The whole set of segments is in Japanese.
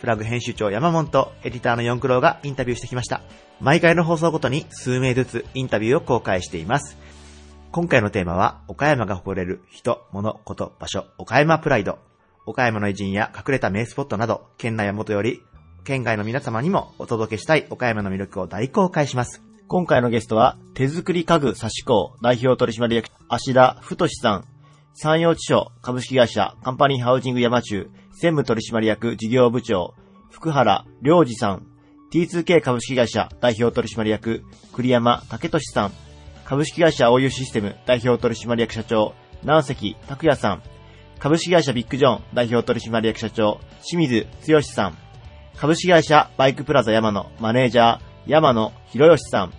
プラグ編集長山本とエディターの四九郎がインタビューしてきました。毎回の放送ごとに数名ずつインタビューを公開しています。今回のテーマは、岡山が誇れる人、物、こと、場所、岡山プライド。岡山の偉人や隠れた名スポットなど、県内はもとより、県外の皆様にもお届けしたい岡山の魅力を大公開します。今回のゲストは、手作り家具差し工代表取締役、芦田太さん、山陽地所株式会社カンパニーハウジング山中専務取締役事業部長、福原良二さん、T2K 株式会社代表取締役、栗山武俊さん、株式会社 OU システム代表取締役社長、南関拓也さん、株式会社ビッグジョン代表取締役社長、清水剛さん、株式会社バイクプラザ山野マネージャー、山野博義さん、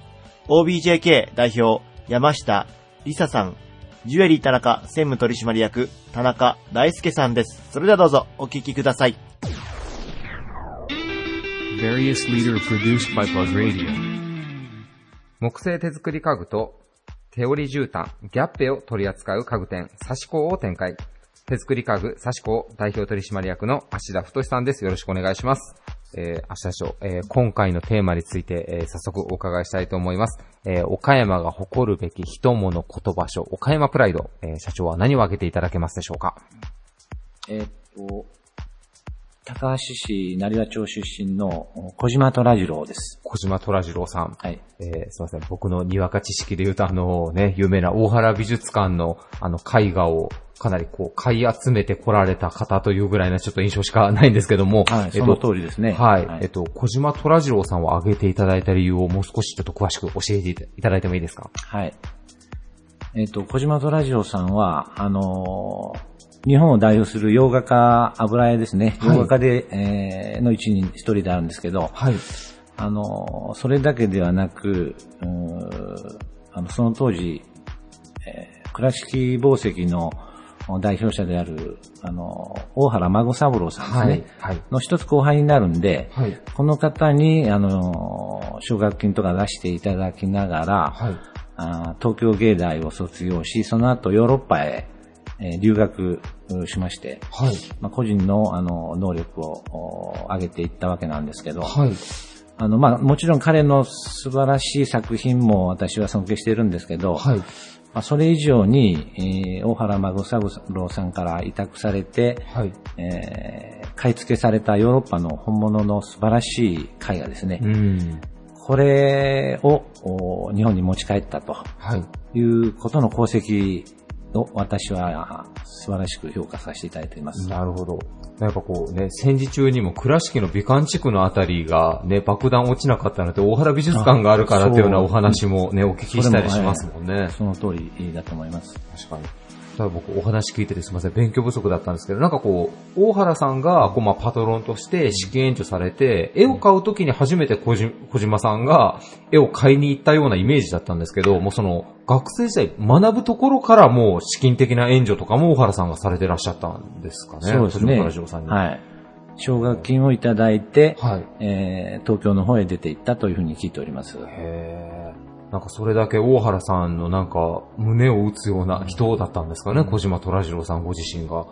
OBJK 代表、山下理沙さん、ジュエリー田中専務取締役、田中大輔さんです。それではどうぞお聞きください。木製手作り家具と手織り絨毯、ギャッペを取り扱う家具店、サシコを展開。手作り家具、サシコ代表取締役の芦田太さんです。よろしくお願いします。えー、芦田長、えー今回のテーマについて、えー早速お伺いしたいと思います。えー岡山が誇るべき人物言葉所、岡山プライド、えー社長は何を挙げていただけますでしょうか？えーっと、高橋市成和町出身の小島虎次郎です。小島虎次郎さん。はい。えーすいません。僕のにわか知識で言うと、あのね、有名な大原美術館のあの絵画をかなりこう買い集めて来られた方というぐらいなちょっと印象しかないんですけども、はい、えっとその通りですね。はい、えっと、小島虎次郎さんを挙げていただいた理由をもう少しちょっと詳しく教えていただいてもいいですか？はい。えーっと、小島虎次郎さんは、あのー日本を代表する洋画家、油絵ですね。はい洋画家で、えーの一人、一人であるんですけど、はい。あのーそれだけではなく、うーんあの、その当時、えー倉敷宝石の代表者である、あのー大原孫三郎さんですね。はい。はい。の一つ後輩になるんで、はい。この方に、あのー、奨学金とか出していただきながら、はい。あー東京芸大を卒業し、その後ヨーロッパへ、えー留学うしまして、はい。まあ、個人のあの能力をお上げていったわけなんですけど、はい。あのまあ、もちろん彼の素晴らしい作品も私は尊敬しているんですけど、はい。まあ、それ以上に、えー大原孫三郎さんから委託されて、はい。えー買い付けされたヨーロッパの本物の素晴らしい絵画ですね。うん。これをお日本に持ち帰ったとはい。いうことの功績を私は素晴らしく評価させていただいています。なるほど。なんかこうね、戦時中にも倉敷の美観地区のあたりがね、爆弾落ちなかったので、大原美術館があるからっていうようなお話もね、お聞きしたりしますもんね。その通りだと思います。確かに。ただ僕お話聞いててすみません、勉強不足だったんですけど、なんかこう、大原さんがこうまあパトロンとして資金援助されて、絵を買うときに初めて小島さんが絵を買いに行ったようなイメージだったんですけど、もうその学生時代学ぶところからもう資金的な援助とかも大原さんがされてらっしゃったんですかね。そうですね。小島虎次郎さんに。はい。奨学金をいただいて、はい。えー東京の方へ出て行ったというふうに聞いております。へーなんかそれだけ大原さんのなんか胸を打つような人だったんですかね、小島虎次郎さんご自身が。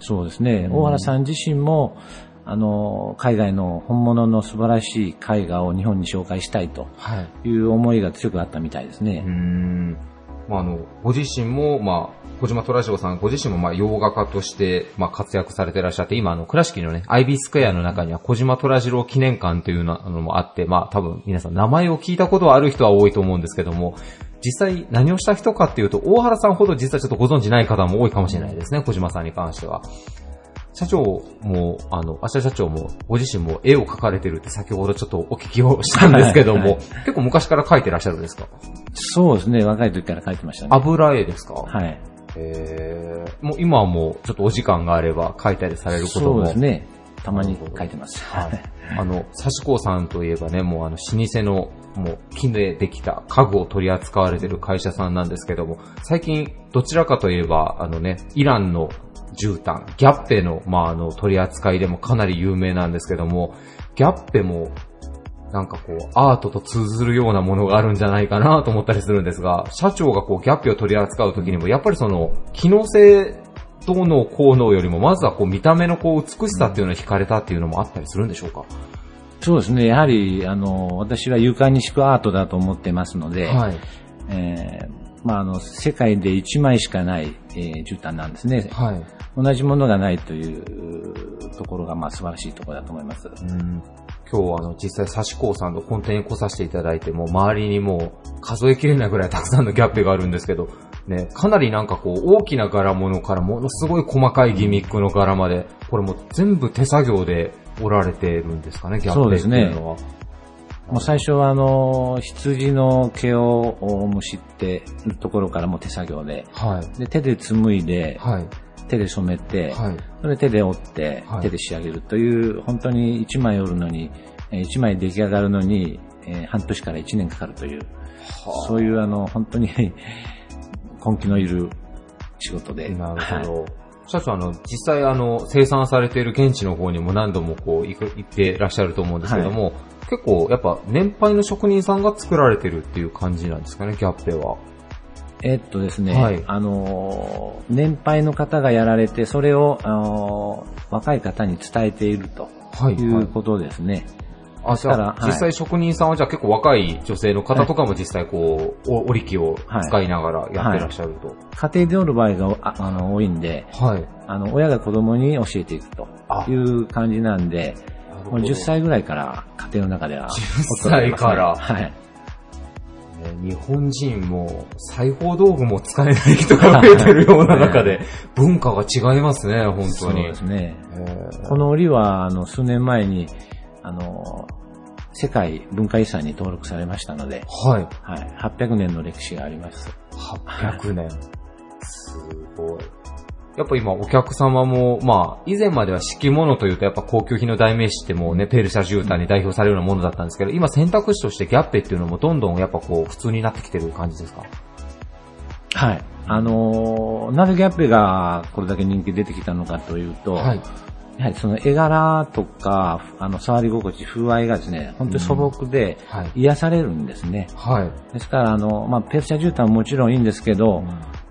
そうですね。大原さん自身も、あの、海外の本物の素晴らしい絵画を日本に紹介したいとはい。いう思いが強くあったみたいですね。うーん。まあ、あの、ご自身も、まあ、小島虎城さんご自身も、まあ、洋画家として、まあ、活躍されていらっしゃって、今、あの、倉敷のね、アイビースクエアの中には小島虎次郎記念館というのもあって、まあ、多分、皆さん名前を聞いたことはある人は多いと思うんですけども、実際何をした人かっていうと、大原さんほど実はちょっとご存じない方も多いかもしれないですね、小島さんに関しては。社長も、あの、明日社長も、ご自身も絵を描かれてるって先ほどちょっとお聞きをしたんですけども、はいはい結構昔から描いてらっしゃるんですか？そうですね、若い時から書いてましたね。油絵ですか？はい。えー、もう今はもうちょっとお時間があれば描いたりされることも。そうですね。たまに書いてます。はい。あの、サシコさんといえばね、もうあの、老舗の、もう木でできた家具を取り扱われてる会社さんなんですけども、最近どちらかといえば、あのね、イランの絨毯、ギャッペの、まあ、あの、取り扱いでもかなり有名なんですけども、ギャッペも、なんかこう、アートと通ずるようなものがあるんじゃないかなと思ったりするんですが、社長がこう、ギャッペを取り扱うときにも、やっぱりその、機能性どうのこうのよりも、まずはこう、見た目のこう、美しさっていうのに惹かれたっていうのもあったりするんでしょうか？そうですね。やはり、あの、私は床に敷くアートだと思ってますので、はい。えーまあ、あの、世界で1枚しかない、えー絨毯なんですね。はい。同じものがないというところが、まあ、素晴らしいところだと思います。うん今日はあの実際サシコーさんの本店に来させていただいても周りにもう数えきれないぐらいたくさんのギャッペがあるんですけど、ね、かなりなんかこう大きな柄物からものすごい細かいギミックの柄まで、これもう全部手作業で織られてるんですかね、ギャッペっていうのは。もう最初は、あの、羊の毛をむしってるところからも手作業で、はい。で、手で紡いで、はい。手で染めて、はい。それ手で折ってはい、手で仕上げるという、本当に一枚折るのに、えー一枚出来上がるのに、えー半年から一年かかるという、そういうあの、本当に根気のいる仕事で。なるほはいど。社長、あの、実際、あの、生産されている現地の方にも何度もこう、行ってらっしゃると思うんですけども、結構、やっぱ、年配の職人さんが作られてるっていう感じなんですかね、ギャッペは。えっとですね、はいあのー、年配の方がやられて、それを、あのー若い方に伝えているとはいいうことですね。あ、じゃあ、だから実際職人さんはじゃあ結構若い女性の方とかも実際こう、お織り機を使いながらやってらっしゃると。家庭でおる場合がああの多いんで、はい。あの、親が子供に教えていくとあいう感じなんで、もう10歳ぐらいから家庭の中では。10歳からはい。ね日本人も裁縫道具も使えない人が増えてるような中で、文化が違いますね、本当にそうで。すね。えーこの織は、あの、数年前に、あの、世界文化遺産に登録されましたので、はい。はい。800年の歴史があります。800年。すごい。やっぱ今お客様も、まあ、以前までは敷物というとやっぱ高級品の代名詞ってもうね、ペルシャ絨毯に代表されるようなものだったんですけど、今選択肢としてギャッペっていうのもどんどんやっぱこう普通になってきてる感じですか？はい。あのなぜギャッペがこれだけ人気出てきたのかというと、はい。やはりその絵柄とか、あの、触り心地、風合いがですね、本当に素朴で、はい。癒されるんですね。はい。ですから、あの、まあ、ペルシャ絨毯ももちろんいいんですけど、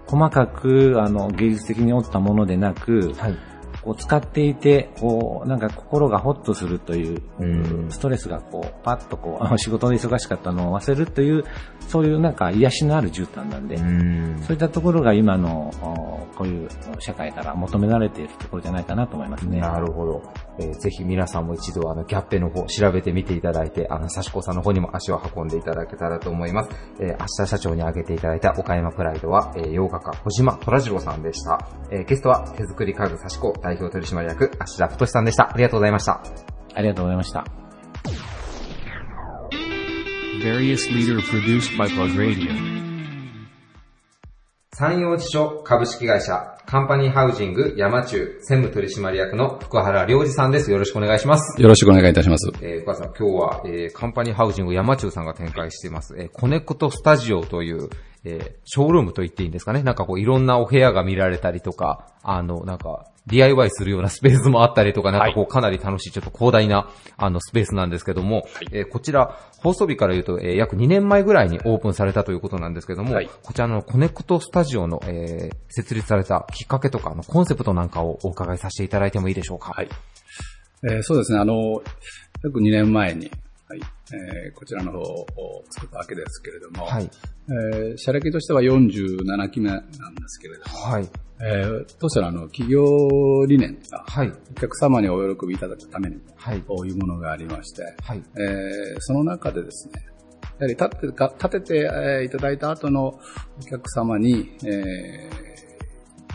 細かく、あの、芸術的に折ったものでなく、はい。こう使っていて、こう、なんか心がホッとするという、うんストレスがこう、パッとこう、仕事で忙しかったのを忘れるという、そういうなんか癒しのある絨毯なんで、うんそういったところが今の、おこういう社会から求められているところじゃないかなと思いますね。なるほど。えーぜひ皆さんも一度あのギャッペの方調べてみていただいて、あの、サシコさんの方にも足を運んでいただけたらと思います。えー明日社長に挙げていただいた岡山プライドは、えー洋画家小島虎次郎さんでした。えーゲストは手作り家具サシコ代表取締役芦田太さんでした。ありがとうございました。ありがとうございました。Various leader produced by Plug Radio. 山陽地所株式会社カンパニーハウジング山中専務取締役の福原良二さんです。よろしくお願いします。よろしくお願いいたします。えー、福原さん、今日は、えー、カンパニーハウジング山中さんが展開しています、えー、コネクトスタジオという、えー、ショールームと言っていいんですかね。なんかこう、いろんなお部屋が見られたりとか、あの、なんか、DIY するような スペースもあったりとか、なんかこう、かなり楽しい、ちょっと広大な、あの、スペースなんですけども、えーこちら、放送日から言うと、えー約2年前ぐらいにオープンされたということなんですけども、はいこちらのコネクトスタジオの、えー設立されたきっかけとか、あの、コンセプトなんかをお伺いさせていただいてもいいでしょうか？はい。えーそうですね、あの、約2年前に、はい。えーこちらの方を作ったわけですけれども、はい。えー社歴としては47期目なんですけれども、はい。えー当社のあの企業理念が、はい。お客様にお喜びいただくために、はい。こういうものがありまして、はい。えーその中でですね、やはり立ててか立てて、えーいただいた後のお客様に、えー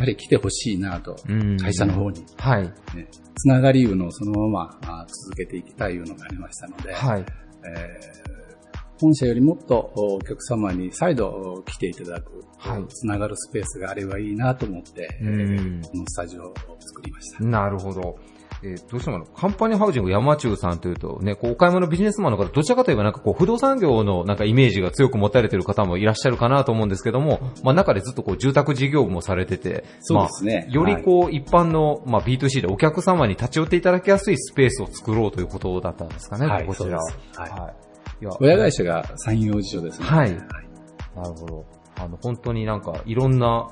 やはり来てほしいなと、うん会社の方に、はい。ね、つながりいうのをそのままあ続けていきたいいうのがありましたので、はい。えー本社よりもっとお客様に再度来ていただく、はいつながるスペースがあればいいなと思って、えこのスタジオを作りました。なるほど。えーどうしてもカンパニーハウジング山中さんというとね、こう、お買い物ビジネスマンの方、どちらかといえばなんかこう、不動産業のなんかイメージが強く持たれている方もいらっしゃるかなと思うんですけども、まあ中でずっとこう、住宅事業部もされてて、そうですねまあ、よりこう、一般の、まあ B2C でお客様に立ち寄っていただきやすいスペースを作ろうということだったんですかね、はいこちらは。いはい。いや親会社が山陽地所ですね。はいなるほど。あの、本当になんか、いろんな、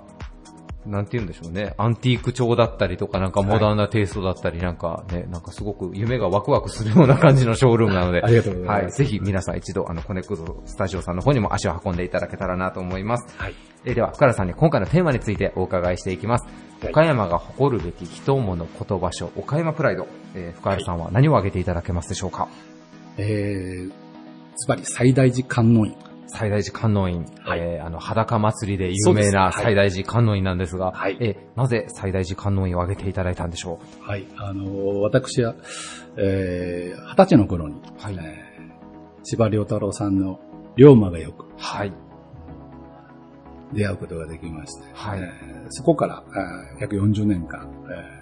なんて言うんでしょうね。アンティーク調だったりとか、なんかモダンなテイストだったり、なんかね、なんかすごく夢がワクワクするような感じのショールームなので。ありがとうございますはい。ぜひ皆さん一度、あの、コネクトスタジオさんの方にも足を運んでいただけたらなと思います。はい。えーでは、深田さんに今回のテーマについてお伺いしていきます。はい岡山が誇るべき人物言葉書、岡山プライド。えー深田さんは何を挙げていただけますでしょうか、えー、つまり最大寺観音院。最大寺観音院、はいえーあの、裸祭りで有名なはい最大寺観音院なんですが、はいえーなぜ最大寺観音院を挙げていただいたんでしょはい。あの、私は、えー、二十歳の頃に、うはい。えー千葉良太郎さんの龍馬がよくはい。出会うことができまして、はいえーそこから、えー約40年間、え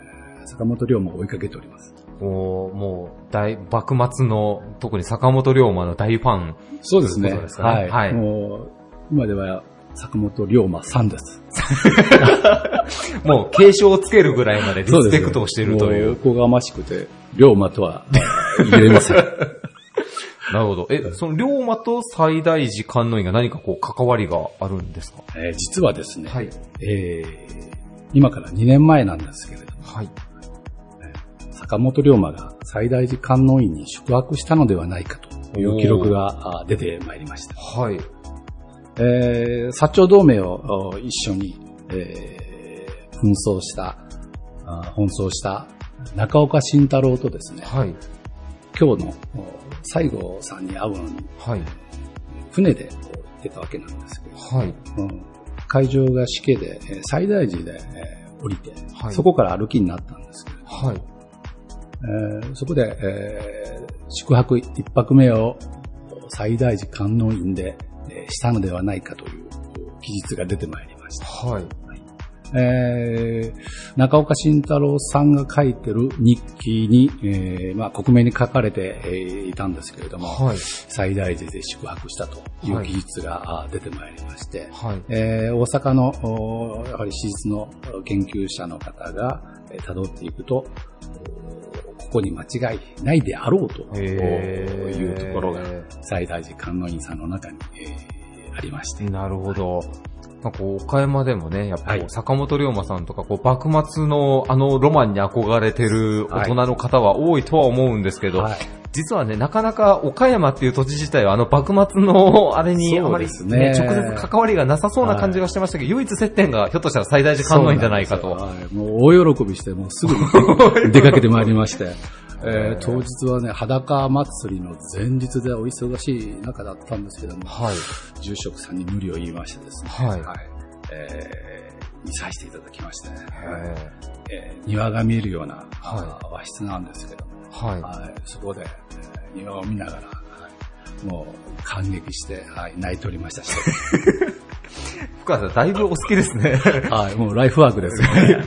ー坂本龍馬を追いかけております。もう、もう、大、幕末の、特に坂本龍馬の大ファン。そうですね。すかねはい。はいもう、今では坂本龍馬さんです。もう、継承をつけるぐらいまでリスペクトをしているという。もおこがましくて、龍馬とは言えません。なるほど。え、その龍馬と最大寺観音院が何かこう、関わりがあるんですか？えー実はですね、はい。えー今から2年前なんですけれども、はい。坂本龍馬が最大寺観音院に宿泊したのではないかという記録があ出てまいりました。はい。えー、薩長同盟をお一緒に、えー紛争した、あ奔走した中岡慎太郎とですね、はい。今日のお西郷さんに会うのにはい。船で行ってたわけなんですけど、はい。うん会場が死刑で、えー最大寺で、えー降りて、はいそこから歩きになったんですけど、はい。えーそこで、えー宿泊一泊目を最大寺観音院で、えーしたのではないかという記述が出てまいりました。はい。えー中岡慎太郎さんが書いてる日記に、えーまあ、克明に書かれてえーいたんですけれども、はい。最大寺で宿泊したといはいう記述があ出てまいりまして、はい。えー大阪の、おやはり史実の研究者の方がえー辿っていくと、おここに間違いないであろうというところが、最大寺観音院さんの中に、えーありまして。なるほど。まあ、こう、岡山でもね、やっぱ坂本龍馬さんとか、こう、幕末のあのロマンに憧れてる大人の方は多いとは思うんですけど、はい実はね、なかなか岡山っていう土地自体はあの幕末のあれにあまり、そうですね。直接関わりがなさそうな感じがしてましたけど、唯一接点がひょっとしたら最大寺観音院じゃないかと。はい。もう大喜びして、もうすぐに出かけてまいりまして、えー当日はね、裸祭りの前日でお忙しい中だったんですけども、はい。住職さんに無理を言いましてですね、はい。えー見させていただきまして、へえー庭が見えるような、はい。和室なんですけどはい。はい、そこで、えー庭を見ながら、はいもう感激して、はい、泣いておりましたし、深谷さん、だいぶお好きですね。はい、もうライフワークですね。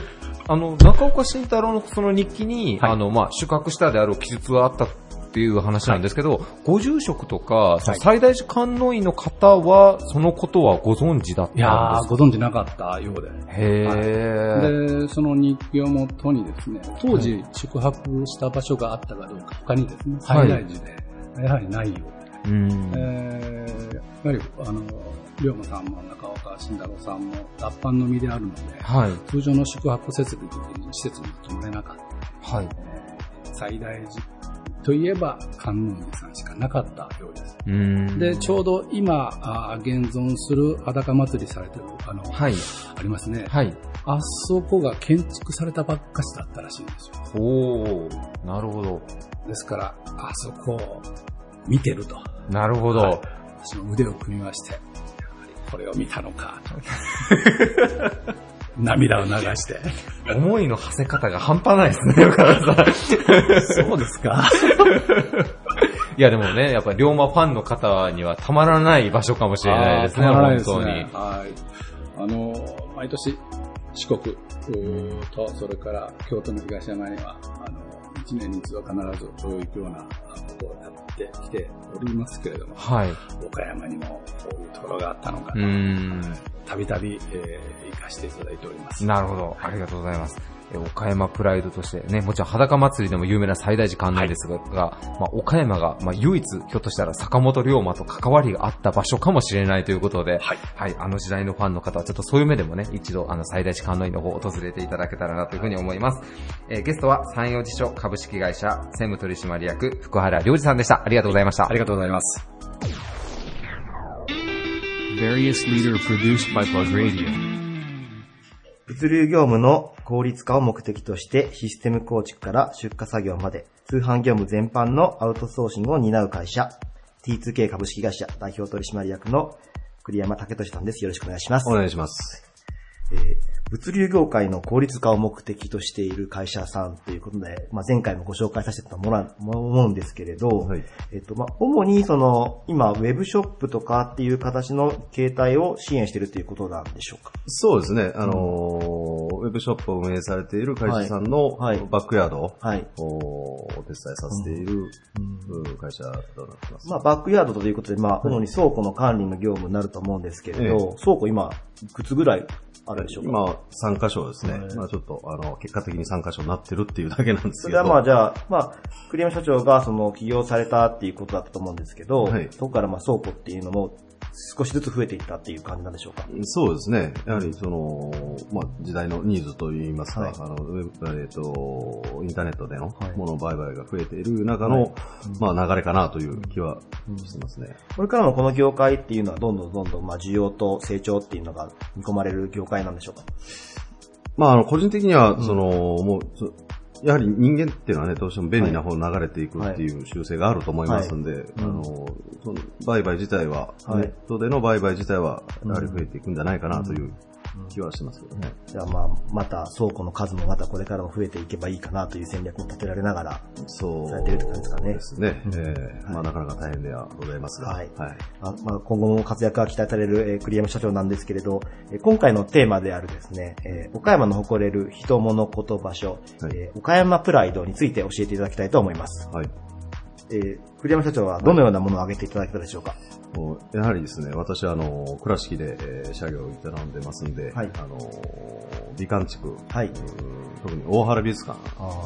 あの、中岡慎太郎のその日記に、はいあの、まあ、宿泊したである記述があったっていう話なんですけど、ご住職とか、その最大寺観音院の方は、そのことはご存知だったんですか？ご存知なかったようで。へー。で、その日記をもとにですね、当時宿泊した場所があったかどうか、他にですね、はい最大寺で、やはりないようで。うん。えーやはり、あの、龍馬さんも中岡慎太郎さんも脱藩の身であるので、はい。通常の宿泊設備施設に泊まれなかった。はい。最大寺といえば観音寺さんしかなかったようです。で、ちょうど今、あ現存する裸祭りされてる、あの、はい。ありますね。はい。あそこが建築されたばっかしだったらしいんですよ。おー。なるほど。ですから、あそこを見てると。なるほど。はい私の腕を組みまして、やはりこれを見たのかと。涙を流して。思いの馳せ方が半端ないですね、岡田さん。そうですか。いやでもね、やっぱり龍馬ファンの方にはたまらない場所かもしれないですね、あーたまらないです本当に。ね。はい。あの、毎年、四国と、それから京都の東山には、あの、一年に一度必ずそういうようなことをやってきておりますけれども、はい。岡山にもこういうところがあったのかうーん。たびたび、えー、行かせていただいております。なるほど。ありがとうございます。え岡山プライドとしてね、もちろん裸祭りでも有名な最大寺観音ですが、がまあ、岡山が、まあ、唯一、ひょっとしたら坂本龍馬と関わりがあった場所かもしれないということで、はい。はい、あの時代のファンの方は、ちょっとそういう目でもね、一度、あの、最大寺観音院の方を訪れていただけたらなというふうに思います。えーゲストは、山陽地所株式会社、専務取締役、福原良二さんでした。ありがとうございました。ありがとうございます。Various leader produced by Plug Radio. 物流業務の効率化を目的としてシステム構築から出荷作業まで通販業務全般のアウトソーシングを担う会社 T2K 株式会社代表取締役の栗山武俊さんです。よろしくお願いします。お願いします。えー物流業界の効率化を目的としている会社さんということで、まあ、前回もご紹介させてもらう、思うんですけれど、はいえっと、まあ、主にその、今、ウェブショップとかっていう形の形態を支援しているということなんでしょうか？そうですね。あのーウェブショップを運営されている会社さんのバックヤードをはい。お手伝いさせているうん。会社となってます。まあ、バックヤードということで、まあ、主に倉庫の管理の業務になると思うんですけれど、倉庫今、いくつぐらいあるでしょうか？今、3箇所ですね。はい。まあちょっと、あの、結果的に3箇所になってるっていうだけなんですけど。それはまあじゃあ、まあ、栗山社長がその起業されたっていうことだったと思うんですけど、はい。そこからまあ倉庫っていうのも少しずつ増えていったっていう感じなんでしょうか？そうですね。やはりその、まあ、時代のニーズといいますか、はいあの、ウェブ、えっ、と、インターネットでのはいもの売買が増えている中の、まあ、流れかなという気はしてますね。これからもこの業界っていうのはどんどんどんどんまあ需要と成長っていうのが見込まれる業界なんでしょうか。まあ、あの、個人的には、その、もう、そやはり人間っていうのはね、どうしても便利な方に流れていくっていう習性があると思いますんで、あの、その売買自体は、はい。ネットでの売買自体は、やはり増えていくんじゃないかなという気はしますけどね。じゃあまあ、また倉庫の数もまたこれからも増えていけばいいかなという戦略も立てられながら、そうされてるって感じですかねですね。ええまあ、なかなか大変ではございますが、はいはい。あまあ、今後も活躍が期待される、えー栗山社長なんですけれど、えー今回のテーマであるですね、えー岡山の誇れる人物こと場所、はいえー岡山プライドについて教えていただきたいと思います。はい。えー栗山社長はどのようなものを挙げていただけたでしょうか、やはりですね、私はあの、倉敷で、えー、社業を営んでますんで、はい。あの、美観地区、はい。うん特に大原美術館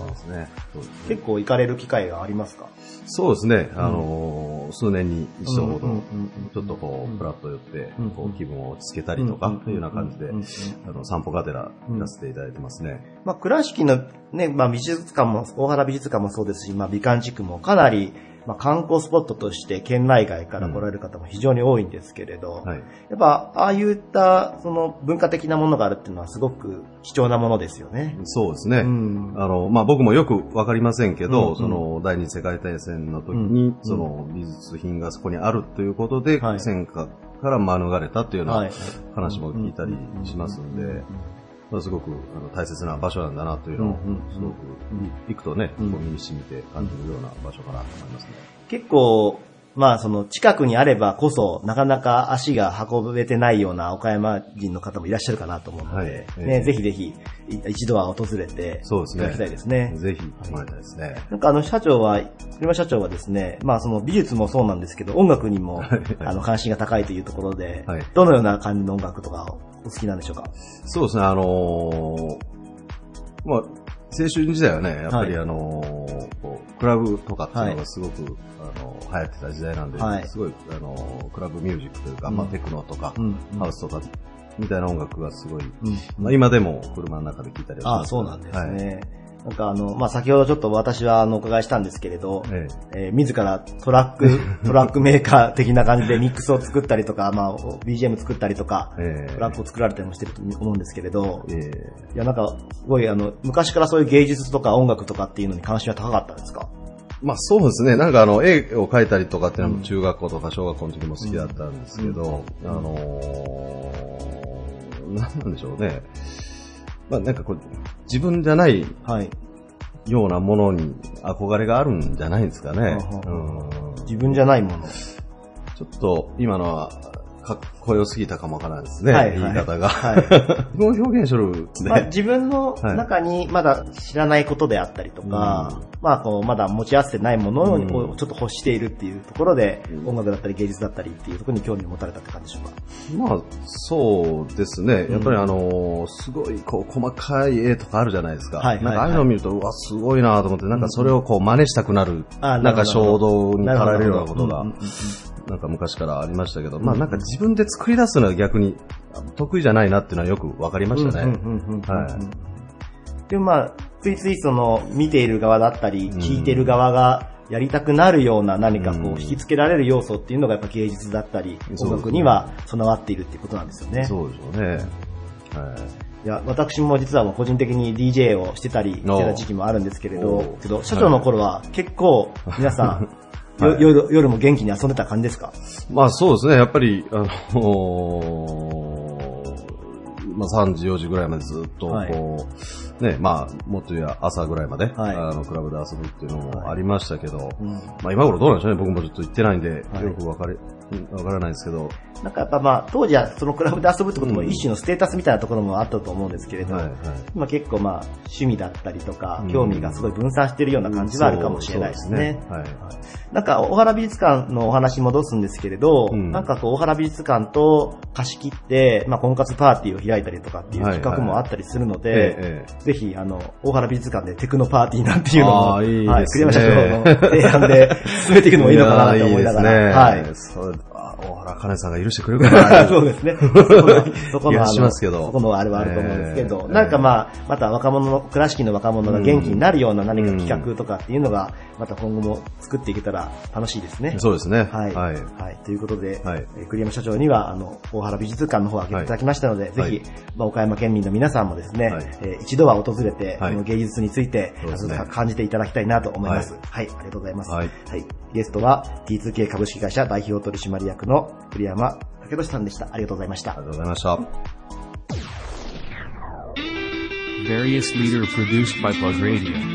ですね。そうですね。結構行かれる機会がありますか？そうですね、あの、数年に一度ほどうんうんうん、ちょっとこう、フラッと寄ってうん、こう、気分を落ち着けたりとか、うんというような感じでうんうん、あの、散歩がてら行かせていただいてますね。まあ、倉敷のね、まあ、美術館も、大原美術館もそうですし、まあ、美観地区もかなり、まあ、観光スポットとして県内外から来られる方も非常に多いんですけれど、はい。やっぱ、ああいった、その、文化的なものがあるっていうのはすごく貴重なものですよね。そうですね。うん。あの、まあ、僕もよくわかりませんけど、うん。うん。その、第二次世界大戦の時に、うん。その、美術品がそこにあるということで、はい。戦火から免れたというようは。ない。話も聞いたりしますんで、まあすごくあの大切な場所なんだなというのを、すごく、行くとね、うん。こう身に染みて感じるような場所かなと思いますね。結構、まあ、その、近くにあればこそ、なかなか足が運べてないような岡山人の方もいらっしゃるかなと思うので、はい。ね、ええ。ぜひぜひ、い一度は訪れて、そうですね。いただきたいですね。ぜひ、もらい。たい。ですね。なんかあの社長は、車社長はですね、まあその美術もそうなんですけど、音楽にも、あの関心が高いというところで、はい。どのような感じの音楽とかお好きなんでしょうか？そうですね、あのーまあ、青春時代はね、やっぱりはい。あのークラブとかっていうのがすごく、あの流行ってた時代なんで、はい。すごい、あのークラブミュージックというか、まあ、うんテクノとか、うんハウスとか、みたいな音楽がすごい、うんまあ、今でも車の中で聴いたりはしますああ、そうなんですね。なんかあの、まあ、先ほどちょっと私はあの、お伺いしたんですけれど、ええ。ー自らトラック、トラックメーカー的な感じでミックスを作ったりとか、まあ、BGM 作ったりとか、ええ。トラックを作られたりもしてると思うんですけれど、え。いや、なんか、すごいあの、昔からそういう芸術とか音楽とかっていうのに関心は高かったんですか？まあそうですね。なんかあの、絵を描いたりとかっていうのも中学校とか小学校の時も好きだったんですけど、あのー、なんなんでしょうね。まあなんかこう、自分じゃないはい。ようなものに憧れがあるんじゃないですかね。うん自分じゃないもの。ちょっと今のはかっこよすぎたかもわからないですね、はいはい。言い方が。はい。自分を表現するんで、まあ、自分の中にまだ知らないことであったりとか、まあこうまだ持ち合わせてないものをうん。ちょっと欲しているっていうところで、音楽だったり芸術だったりっていうところに興味を持たれたって感じでしょうか。まあ、そうですね。やっぱりあのーすごい、こう、細かい絵とかあるじゃないですか。はいはいはい。なんかああいうのを見ると、うわ、すごいなと思って、なんかそれをこう、真似したくなる、あなんか衝動に駆られるようなことが。うんうんうんうん、なんか昔からありましたけど、まあなんか自分で作り出すのは逆に得意じゃないなっていうのはよくわかりましたね。でもまあ、ついついその見ている側だったり、ん。聞いている側がやりたくなるような何かこう引きつけられる要素っていうのがやっぱ芸術だったり、音楽には備わっているっていうことなんですよね。そうでしょうね。はい。いや、私も実はもう個人的に DJ をしてたりしてた時期もあるんですけれどけど、社長の頃は結構皆さん、はい。よ夜夜も元気に遊んでた感じですか？まあそうですね、やっぱり、あのまあ3時、4時ぐらいまでずっと、はい。こう、ね、まあ、もっと言えば朝ぐらいまで、はい。あの、クラブで遊ぶっていうのもありましたけど、うん。まあ今頃どうなんでしょうね、僕もちょっと行ってないんで、はい。よくわかり、わからないですけど、なんかやっぱまあ、当時はそのクラブで遊ぶってことも一種のステータスみたいなところもあったと思うんですけれど、はい、はい。今結構まあ、趣味だったりとかう、ん。興味がすごい分散してるような感じはあるかもしれないですね。そうそうですねなんか、大原美術館のお話に戻すんですけれど、うん。なんかこう、大原美術館と貸し切って、まあ、婚活パーティーを開いたりとかっていう企画もあったりするので、はいはいええ。ぜひ、あの、大原美術館でテクノパーティーなんていうのも、いいですね。はい、栗山社長の提案で 進めていくのもいいのかなと思いながら、い。いい。ですね。そうあ大原かね。さんが許してくれるかなそうですね。そこの、そこのそこのあれはあると思うんですけど、ええ。なんかまあ、また若者の、倉敷の若者が元気になるような何か企画とかっていうのが、また今後も作っていけたら楽しいですね。そうですね。はい。はい。はい。ということで、はいえー栗山社長には、あの、大原美術館の方を開けていただきましたので、ぜひ、はいまあ、岡山県民の皆さんもですね、はいえー一度は訪れて、はいこの芸術について、ね感じていただきたいなと思います。はい、ありがとうございます。はいゲストは T2K 株式会社代表取締役の栗山武俊さんでした。ありがとうございましたあ。りがとうございました。Various leader produced by Plug Radio.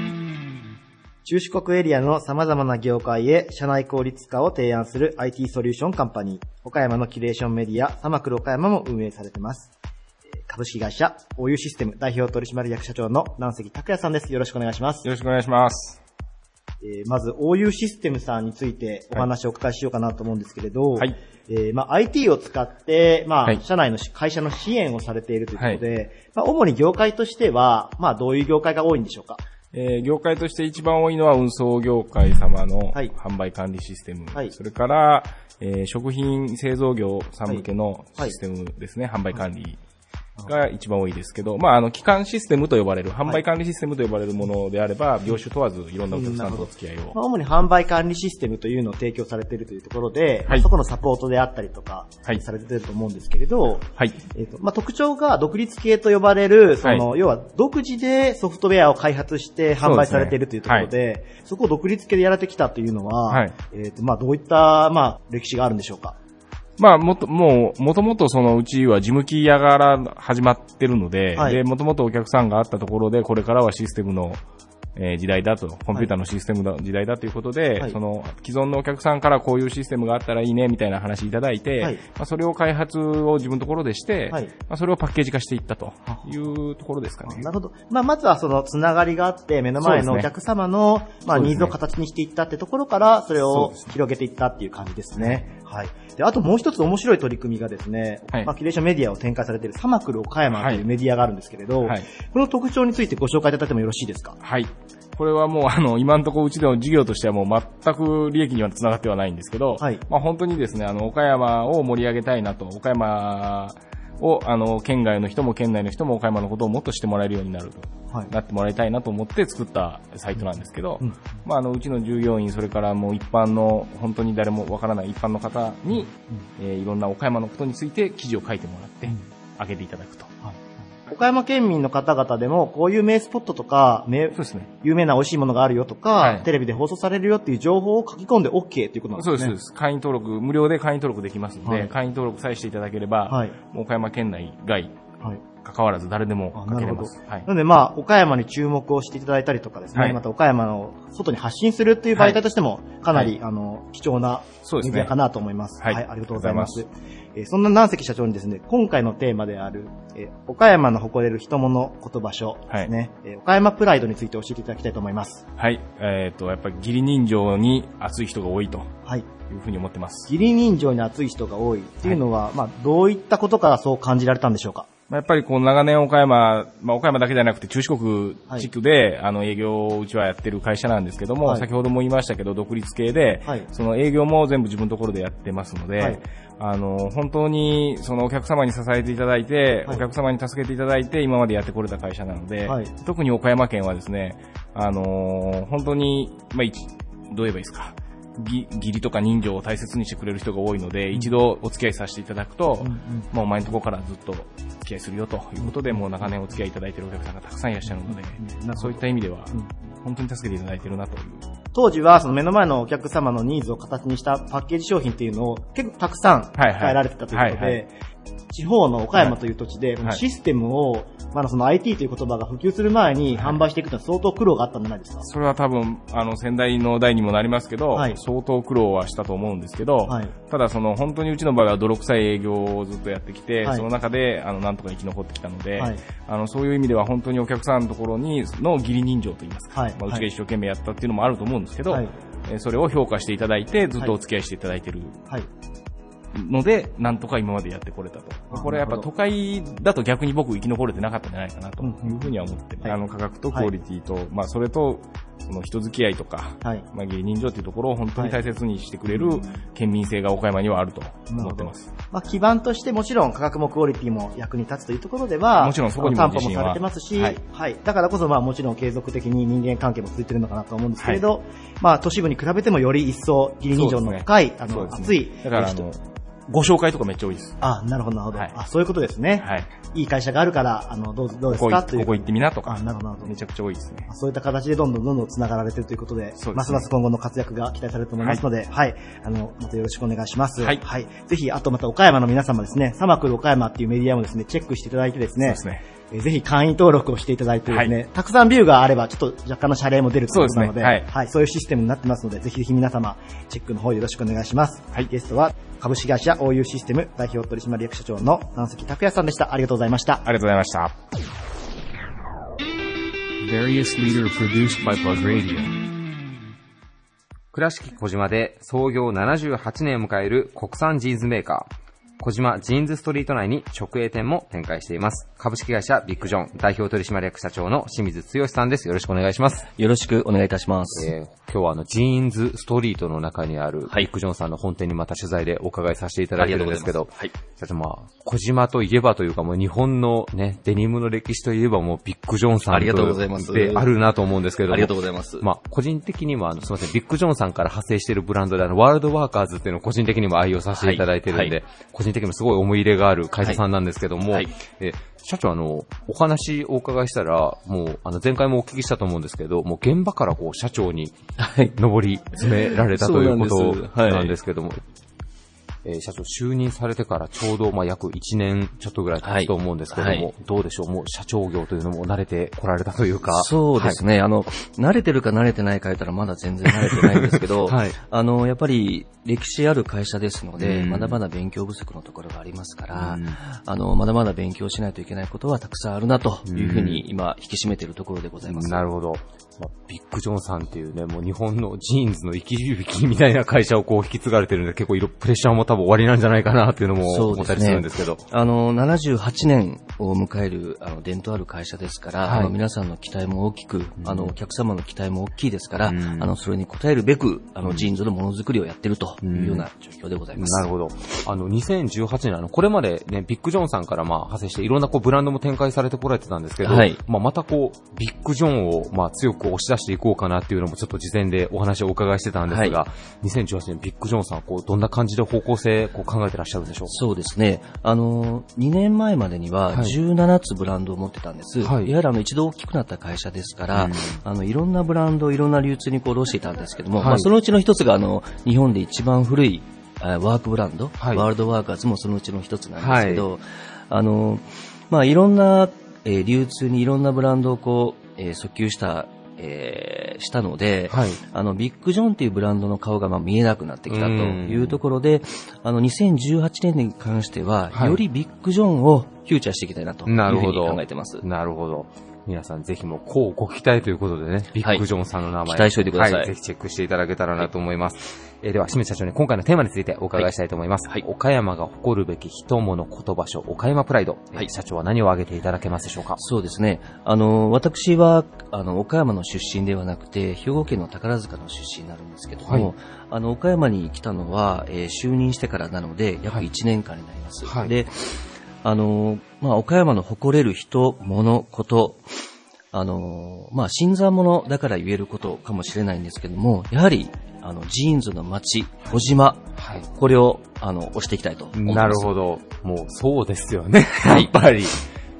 中四国エリアの様々な業界へ社内効率化を提案する IT ソリューションカンパニー、岡山のキュレーションメディア、サマクル岡山も運営されています。えー株式会社、OU システム代表取締役社長の南関拓也さんです。よろしくお願いします。よろしくお願いします。えーまず、OU システムさんについてお話をお伺いしようかなと思うんですけれど、はいえーまあ、IT を使って、まあ、はい社内のし会社の支援をされているということで、まあ、主に業界としては、まあ、どういう業界が多いんでしょうか？えー業界として一番多いのは運送業界様のはい。販売管理システム。はい。それから、えー食品製造業さん向けのシステムですね。販売管理が一番多いですけど、まあ、あの、基幹システムと呼ばれる、販売管理システムと呼ばれるものであれば、業種問わずいろんなお客さんとお付き合いを。まあ主に販売管理システムというのを提供されているというところで、まあはいそこのサポートであったりとか、はい。されていると思うんですけれど、はい。えっとまあ、特徴が独立系と呼ばれる、その、は要は独自でソフトウェアを開発して販売されているというところで、そこを独立系でやられてきたというのは、はい。えっとまあ、どういった、まあ、歴史があるんでしょうか？まあ、もっと、もう、もともとそのうちは事務機屋から始まってるので、はい。で、もともとお客さんがあったところで、これからはシステムの、えー時代だと、コンピューターのシステムの時代だということで、はい。その、既存のお客さんからこういうシステムがあったらいいね、みたいな話いただいて、はい。まあ、それを開発を自分のところでして、はい。まあ、それをパッケージ化していったというところですかね。なるほど。まあ、まずはそのつながりがあって、目の前のお客様の、まあ、ニーズを形にしていったってところから、それを広げていったっていう感じですね。はい。で、あともう一つ面白い取り組みがですね、はい。まあ、キュレーションメディアを展開されているサマクル岡山というはい。メディアがあるんですけれど、はい。この特徴についてご紹介いただいてもよろしいですか？はい。これはもう、あの、今のところうちでの事業としてはもう全く利益にはつながってはないんですけど、はい。まあ本当にですね、あの、岡山を盛り上げたいなと、岡山を、あの、県外の人も県内の人も岡山のことをもっと知ってもらえるようになると。はいなってもらいたいなと思って作ったサイトなんですけど、うんまあ、あの、うちの従業員、それからもう一般の、本当に誰もわからない一般の方に、えーいろんな岡山のことについて記事を書いてもらって、上げていただくと。岡山県民の方々でも、こういう名スポットとか、名そうですね。有名な美味しいものがあるよとか、はいテレビで放送されるよっていう情報を書き込んで OK っていうことなんですね。そうです。会員登録、無料で会員登録できますので、はい会員登録さえしていただければ、はい。岡山県内外、はい。関わらず誰でもあ書けれます。はいな。のでまあ、岡山に注目をしていただいたりとかですね、はいまた岡山の外に発信するっていう媒体としても、かなり、はあの、貴重なそうですねメディアかなと思います。はいありがとうございます。あえーそんな南関社長にですね、今回のテーマである、えー岡山の誇れる人物言葉書ですね、えー岡山プライドについて教えていただきたいと思います。はい。えっ、と、やっぱり義理人情に熱い人が多いとはい。いうふうに思ってます。義理人情に熱い人が多いっていうのは、まあ、どういったことからそう感じられたんでしょうか？まあやっぱりこう長年岡山、まあ岡山だけじゃなくて中四国地区で、あの営業をうちはやってる会社なんですけども、はい。先ほども言いましたけど独立系で、はい。その営業も全部自分のところでやってますので、はい。あの、本当にそのお客様に支えていただいて、はい。お客様に助けていただいて今までやってこれた会社なので、はい。特に岡山県はですね、あの本当に、まあ一、どう言えばいいですか。ぎ義理とか人情を大切にしてくれる人が多いので、一度お付き合いさせていただくと、もうお前のところからずっと付き合いするよということで、もう長年お付き合いいただいているお客さんがたくさんいらっしゃるので、そういった意味では、本当に助けていただいているなという。当時はその目の前のお客様のニーズを形にしたパッケージ商品っていうのを結構たくさん変えられてたということで、地方の岡山という土地で、はい。システムを、まだその IT という言葉が普及する前に販売していくのは相当苦労があったんじゃないですか？それは多分、あの、先代の代にもなりますけど、はい。相当苦労はしたと思うんですけど、はい。ただその本当にうちの場合は泥臭い営業をずっとやってきて、はい。その中で、あの、なんとか生き残ってきたので、はい。あの、そういう意味では本当にお客さんのところに、の義理人情といいますか、はい。まあ、うちが一生懸命やったっていうのもあると思うんですけど、それを評価していただいて、ずっとお付き合いしていただいてる。はい。ので、なんとか今までやってこれたと。あこれやっぱ都会だと逆に僕生き残れてなかったんじゃないかなというふうには思って、はい。あの価格とクオリティと、まあそれと、その人付き合いとか、はい。まあ芸人情っていうところを本当に大切にしてくれる県民性が岡山にはあると思ってます。まあ、基盤としてもちろん価格もクオリティも役に立つというところでは、もちろんそこにも担保もされてますし、ははい。い。だからこそまあもちろん継続的に人間関係も続いてるのかなと思うんですけれど、まあ都市部に比べてもより一層義理人情の深い、あの、ね熱い人だからあの、ご紹介とかめっちゃ多いです。あ、なるほど、なるほど、はいあ、そういうことですね。はい。いい会社があるから、あの、どうどうですここか？という。行ここ行ってみなとかあ、、なるほど、なるほどめ。ちゃくちゃ多いですね。そういった形でどんどんどんどん繋がられてるということで、ですねますます今後の活躍が期待されると思いますので、はい、あの、またよろしくお願いします。はいぜひ、あとまた岡山の皆様ですね、サマクル岡山っていうメディアもですね、チェックしていただいてですね、そうですね。えーぜひ会員登録をしていただいてですね、たくさんビューがあれば、ちょっと若干の謝礼も出るということなので、そうですねはいそういうシステムになってますので、ぜひぜひ皆様、チェックの方よろしくお願いします。はいゲストは、株式会社 OU システム代表取締役社長の南関拓也さんでした。ありがとうございました。ありがとうございました。倉敷小島で創業78年を迎える国産ジーンズメーカー。小島ジーンズストリート内に直営店も展開しています。株式会社ビッグジョン代表取締役社長の清水剛さんです。よろしくお願いします。よろしくお願いいたします。えー今日はあの、ジーンズストリートの中にある、はいビッグジョンさんの本店にまた取材でお伺いさせていただいてるんですけど、ありがとうござい社長まあ、小島といえばというかもう日本のね、デニムの歴史といえばもうビッグジョンさんありがとうございますであるなと思うんですけどもありがとうございます。まあ、個人的には、あの、すみません、ビッグジョンさんから派生しているブランドで、あの、ワールドワーカーズっていうのを個人的にも愛用させていただいてるんで、はい個人的にもすごい思い入れがある会社さんなんですけども、はい。はいえ社長、あの、お話お伺いしたら、もう、あの、前回もお聞きしたと思うんですけど、もう現場からこう、社長に、はい。上り詰められたということなんですけども、えー社長就任されてからちょうど、まあ、約1年ちょっとぐらい経つと思うんですけども、はいはいどうでしょう？もう社長業というのも慣れてこられたというか。そうですね。あの、慣れてるか慣れてないか言ったらまだ全然慣れてないんですけど、はいあの、やっぱり歴史ある会社ですので、うんまだまだ勉強不足のところがありますから、うんあの、まだまだ勉強しないといけないことはたくさんあるなというふうに今引き締めているところでございます。なるほど。まあ、ビッグジョンさんっていうね、もう日本のジーンズの生き字引みたいな会社をこう引き継がれてるんで、結構いろプレッシャーも多分おありなんじゃないかなっていうのも思ったりするんですけど。ねあの、78年を迎える、あの、伝統ある会社ですから、はい。あの、皆さんの期待も大きく、あの、お客様の期待も大きいですから、あの、それに応えるべく、あの、ジーンズのものづくりをやってるというような状況でございます。なるほど。あの、2018年、あの、これまでね、ビッグジョンさんからまあ派生していろんなこうブランドも展開されてこられてたんですけど、はい。まあまたこう、ビッグジョンをまあ強く押し出していこうかなっていうのもちょっと事前でお話をお伺いしてたんですが、2018年ビッグジョンさん、こう、どんな感じで方向性こう考えてらっしゃるんでしょう？そうですね。あの、2年前までにははい17つブランドを持ってたんです。はい。い、わゆるあの一度大きくなった会社ですから、あのいろんなブランド、いろんな流通にこう卸していたんですけども、はい。まあそのうちの一つがあの日本で一番古いあワークブランド、はい。ワールドワーカーズもそのうちの一つなんですけど、あの、まあいろんな、えー流通にいろんなブランドをこう、えー訴求した、えーしたので、はい。あの、ビッグジョンっていうブランドの顔がまあ見えなくなってきたというところで、あの、2018年に関しては、はい。よりビッグジョンをフューチャーしていきたいなというふうに考えてます。なるほど。皆さんぜひもう、こうご期待ということでね、ビッグジョンさんの名前、期待しておいてください。はい、ぜひチェックしていただけたらなと思います。えーでは、清水社長に今回のテーマについてお伺いしたいと思います。はい岡山が誇るべき人物言葉書、岡山プライド。はいえー社長は何を挙げていただけますでしょうか？そうですね。あの、私は、あの、岡山の出身ではなくて、兵庫県の宝塚の出身になるんですけども、はいあの、岡山に来たのは、えー就任してからなので、約1年間になります。はいで、あの、まあ、岡山の誇れる人、物、こと、あの、まあ、新参者だから言えることかもしれないんですけども、やはり、あの、ジーンズの街、小島、はい。これを、あの、押していきたいと思います。なるほど。もう、そうですよね。やっぱり。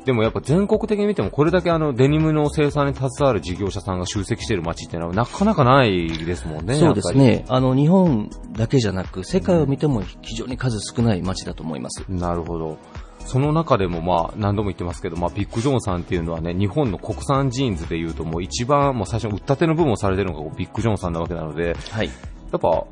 でもやっぱ全国的に見てもこれだけあのデニムの生産に携わる事業者さんが集積している街っていうのはなかなかないですもんね。そうですね。あの、日本だけじゃなく、世界を見ても非常に数少ない街だと思います。なるほど。その中でもまあ何度も言ってますけど、まあビッグジョンさんっていうのはね、日本の国産ジーンズでいうともう一番もう最初の売ったての部分をされてるのがビッグジョンさんなわけなので、はい。やっぱ、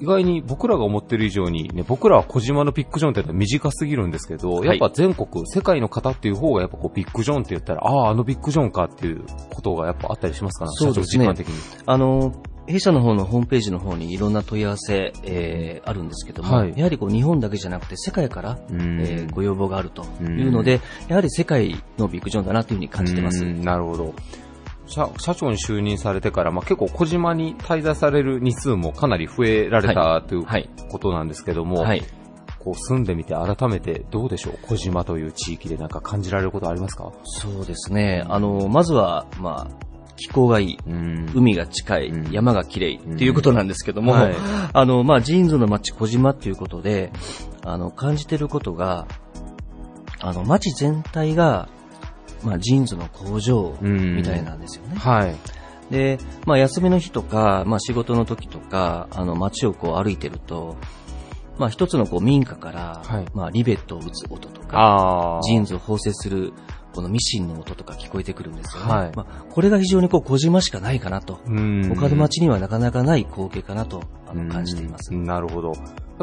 意外に僕らが思ってる以上に、ね、僕らは児島のビッグジョンってのは身近すぎるんですけど、いやっぱ全国、世界の方っていう方がやっぱこうビッグジョンって言ったら、ああ、あのビッグジョンかっていうことがやっぱあったりしますか？ね、そうですね時間的に。あの、弊社の方のホームページの方にいろんな問い合わせ、えーあるんですけども、はいやはりこう日本だけじゃなくて世界から、うんえーご要望があるというので、やはり世界のビッグジョンだなというふうに感じてます。うんなるほど。社社長に就任されてから、まあ、結構小島に滞在される日数もかなり増えられた、はいというはいことなんですけども、はい。こう住んでみて改めてどうでしょう？小島という地域でなんか感じられることありますか？そうですね。あの、まずは、まあ、気候がいい。うん海が近い、うん山が綺麗っていうことなんですけども、はいあの、まあ、ジーンズの街児島っていうことで、あの、感じてることが、あの、街全体が、まあ、ジーンズの工場うんみたいなんですよね。はい。で、まあ、休みの日とか、まあ、仕事の時とか、あの、街をこう歩いてると、まあ、一つのこう民家から、はいまあ、リベットを打つ音とか。ジーンズを縫製する、このミシンの音とか聞こえてくるんですよね。はいまあ、これが非常にこう小島しかないかなと。うん他の街にはなかなかない光景かなとあの感じています。うんなるほど。や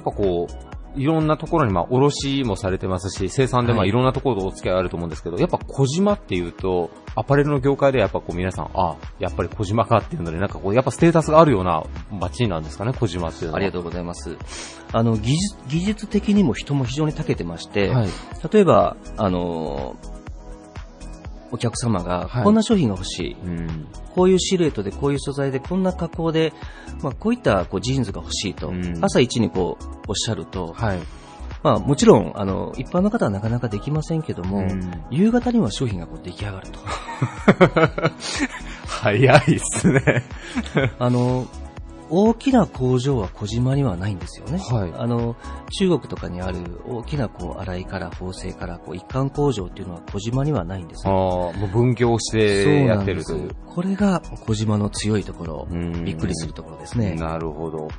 っぱこう、いろんなところに、まあ、卸もされてますし、生産で、まあ、はいいろんなところとお付き合いあると思うんですけど、やっぱ小島っていうと、アパレルの業界でやっぱこう皆さん、あやっぱり小島かっていうので、なんかこう、やっぱステータスがあるような街なんですかね、小島っていうのは。ありがとうございます。あの、技術、技術的にも人も非常に長けてまして、はい。例えば、あのーお客様が、はいこんな商品が欲しい、うん。こういうシルエットで、こういう素材で、こんな加工で、まあ、こういったこうジーンズが欲しいと、うん朝一にこう、おっしゃると、はい。まあ、もちろん、あの、一般の方はなかなかできませんけども、うん夕方には商品がこう出来上がると。早いっすね。あの、大きな工場は小島にはないんですよね。はいあの、中国とかにある大きなこう、洗いから縫製からこう、一貫工場っていうのは小島にはないんですああ、もう分業してやってるという。これが小島の強いところ、うんびっくりするところですね。なるほど。も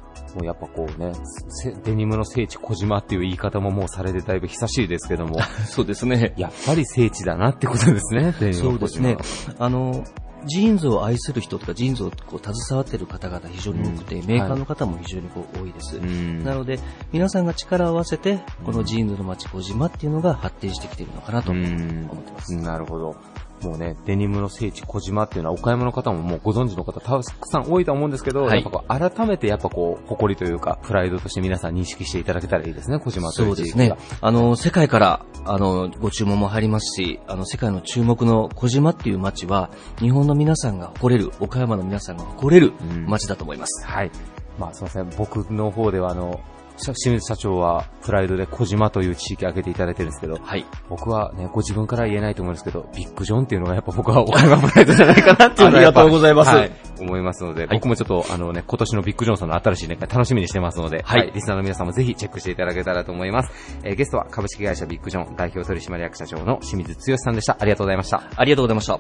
うやっぱこうね、せデニムの聖地小島っていう言い方ももうされてだいぶ久しいですけども、そうですね。やっぱり聖地だなってことですね、デニムそうの小島ですね。あの、ジーンズを愛する人とか、ジーンズをこう携わっている方々非常に多くて、うんメーカーの方も非常にこう多いです。うんなので、皆さんが力を合わせて、このジーンズの街児島っていうのが発展してきているのかなとう思っんてます。なるほど。もうね、デニムの聖地児島っていうのは岡山の方ももうご存知の方たくさん多いと思うんですけど、はいやっぱこう改めてやっぱこう、誇りというか、プライドとして皆さん認識していただけたらいいですね、児島とそいう地域が。うですね。あの、世界から、あの、ご注文も入りますし、あの、世界の注目の児島っていう街は、日本の皆さんが誇れる、岡山の皆さんが誇れるうん街だと思います。はい。まあすいません、僕の方ではあの、社清水社長はプライドで小島という地域を挙げていただいてるんですけど、はい。僕はね、ご自分から言えないと思うんですけど、ビッグジョンっていうのがやっぱ僕は岡山プライドじゃないかなっていうのはありがと うございますはい、思いますので、僕もちょっとあのね、今年のビッグジョンさんの新しい年会楽しみにしてますので、はいリスナーの皆さんもぜひチェックしていただけたらと思います。えーゲストは株式会社ビッグジョン代表取締役社長の清水剛さんでした。ありがとうございました。ありがとうございました。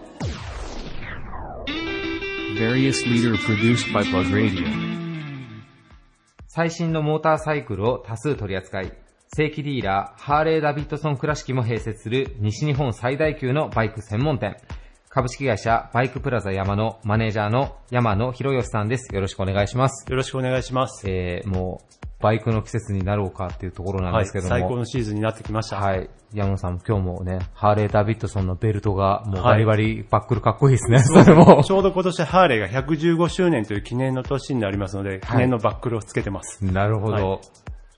最新のモーターサイクルを多数取り扱い、正規ディーラー、ハーレー・ダビッドソン倉敷も併設する西日本最大級のバイク専門店。株式会社バイクプラザ山のマネージャーの山野博義さんです。よろしくお願いします。よろしくお願いします。えー、もう、バイクの季節になろうかっていうところなんはい、ですけども。最高のシーズンになってきました。はい。山野さんも今日もね、ハーレー・ダビッドソンのベルトがもうはいバリバリバックルかっこいいですね。それも。ちょうど今年ハーレーが115周年という記念の年になりますので、記念のバックルをつけてます。なるほど。はい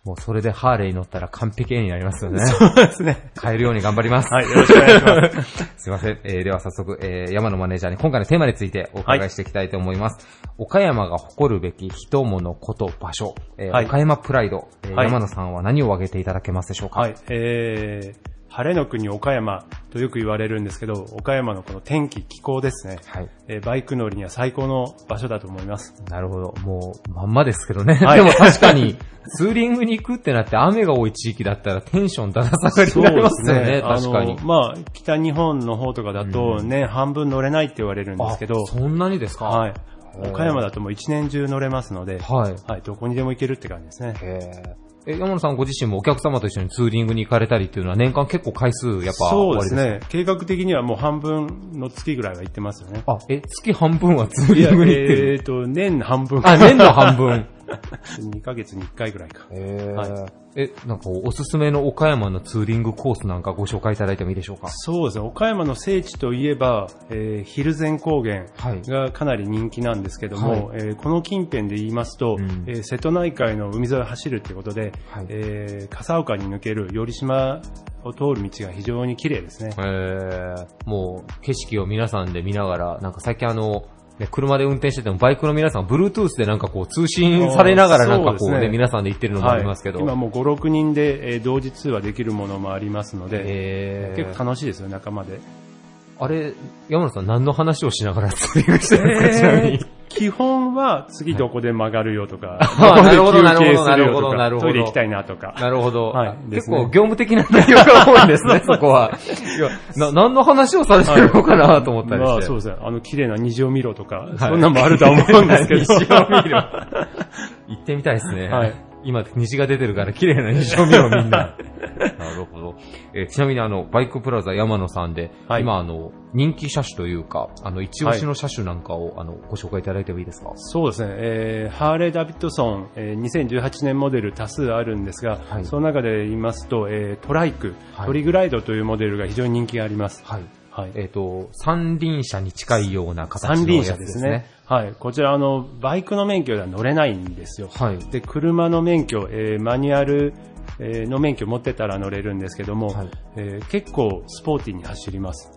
もうそれでハーレーに乗ったら完璧になりますよね。そうですね。変えるように頑張ります。はいよろしくお願いします。すいません。えーでは早速、えー山野マネージャーに今回のテーマについてお伺いしていきたいと思います。岡山が誇るべき人物こと場所、えーはい岡山プライド、えーはい山野さんは何を挙げていただけますでしょうか？はい、えー、晴れの国岡山とよく言われるんですけど、岡山のこの天気、気候ですね。はい。えーバイク乗りには最高の場所だと思います。なるほど。もう、まんまですけどね。はいでも確かに、ツーリングに行くってなって雨が多い地域だったらテンションだだ下がりになりますよね。あの確かに。まあ、北日本の方とかだと年半分乗れないって言われるんですけど、あそんなにですか？はい。へー岡山だともう一年中乗れますので、はい。はい、どこにでも行けるって感じですね。え、山野さんご自身もお客様と一緒にツーリングに行かれたりっていうのは年間結構回数やっぱそうですね。計画的にはもう半分の月ぐらいは行ってますよね。あ、え、月半分はツーリングに行ってる？えーと、年半分。あ、年の半分。2ヶ月に1回ぐらいか。はいえ、なんかおすすめの岡山のツーリングコースなんかご紹介いただいてもいいでしょうか？そうですね。岡山の聖地といえば、えー、蒜山高原はい。がかなり人気なんですけども、えーこの近辺で言いますと、うんえー瀬戸内海の海沿いを走るってことで、はいえー笠岡に抜ける寄島を通る道が非常に綺麗ですね。えー、もう景色を皆さんで見ながら、なんか最近あの、ね、車で運転しててもバイクの皆さん、Bluetooth でなんかこう通信されながらなんかこうね、そうね皆さんで行ってるのもありますけど。はい、今もう5、6人で、えー同時通話できるものもありますので、えー結構楽しいですよ、仲間で。あれ、山野さん何の話をしながらツーリングしてるんですか、ちなみに。基本は次どこで曲がるよとか、あなるほどどこで休憩すなるほどよとかなるほどトイレ行きたいなとか。なるほど。はい結構業務的な内容が多いんですね、そこは。いや、な、何の話をされてるのかなと思ったりして。まあそうですね。あの綺麗な虹を見ろとか、そんなのもあるとは思うんですけど。虹を見ろ。行ってみたいですね。はい今、虹が出てるから綺麗な虹を見ろ、みんな。なるほど。えーちなみにあの、バイクプラザ山野さんで、はい今あの、人気車種というか、あの、一押しの車種なんかを、あの、ご紹介いただいてもいいですか？そうですね、えーハーレー・ダビッドソン、えー2018年モデル多数あるんですが、はいその中で言いますと、えートライク、はいトリグライドというモデルが非常に人気があります。はい。はい。えっ、と、三輪車に近いような形三輪のやつでね車ですすね。。はい。こちら、あの、バイクの免許では乗れないんですよ。はい。で、車の免許、えーマニュアル、えーの免許持ってたら乗れるんですけども、はいえー結構スポーティーに走ります。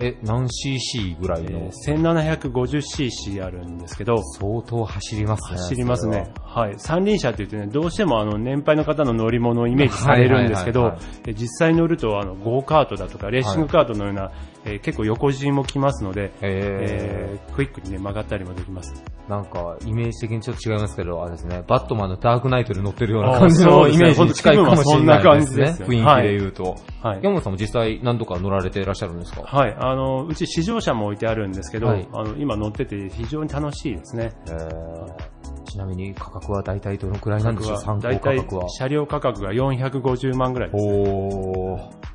え何 cc ぐらいの、えー 1750cc あるんですけど、相当走りますね。走りますね。はい。三輪車って言ってね、どうしてもあの、年配の方の乗り物をイメージされるんですけど実際乗るとあの、ゴーカートだとか、レーシングカートのような、えー結構横陣も来ますので、ええークイックにね、曲がったりもできます。ー、なんか、イメージ的にちょっと違いますけど、あれですね、バットマンのダークナイトで乗ってるようなあ感じのイメージに近いかもしれないですね。すよ雰囲気で言うと。はい。山本さんも実際何度か乗られていらっしゃるんですか？はい。あの、うち試乗車も置いてあるんですけど、はいあの、今乗ってて非常に楽しいですね。えー、ちなみに価格は大体どのくらいなんでしょう？参考大体価格は。車両価格が450万ぐらいです。おー。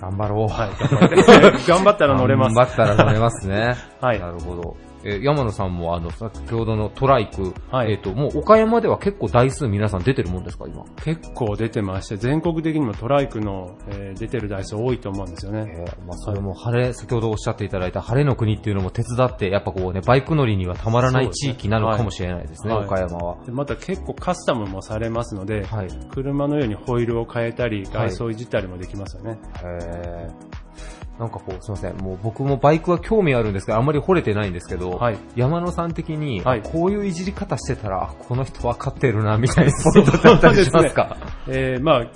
頑張ろう。はい。頑張って 頑張ったら乗れます。頑張ったら乗れますね。はいなるほど。えー山野さんもあの、先ほどのトライク、はいえっ、と、もう岡山では結構台数皆さん出てるもんですか、今？結構出てまして、全国的にもトライクの、えー出てる台数多いと思うんですよね。えーまあ、それも晴れ、先ほどおっしゃっていただいた晴れの国っていうのも手伝って、やっぱこうね、バイク乗りにはたまらない地域なのかもしれないですね、はい岡山は。でまた結構カスタムもされますので、はい。車のようにホイールを変えたり、はい外装をいじったりもできますよね。へーなんかこう、すいません。もう僕もバイクは興味あるんですけど、あんまり惚れてないんですけど、はい。山野さん的に、はい。こういういじり方してたら、あこの人分かってるな、みたいなポイントだったりしますか？えーまあ、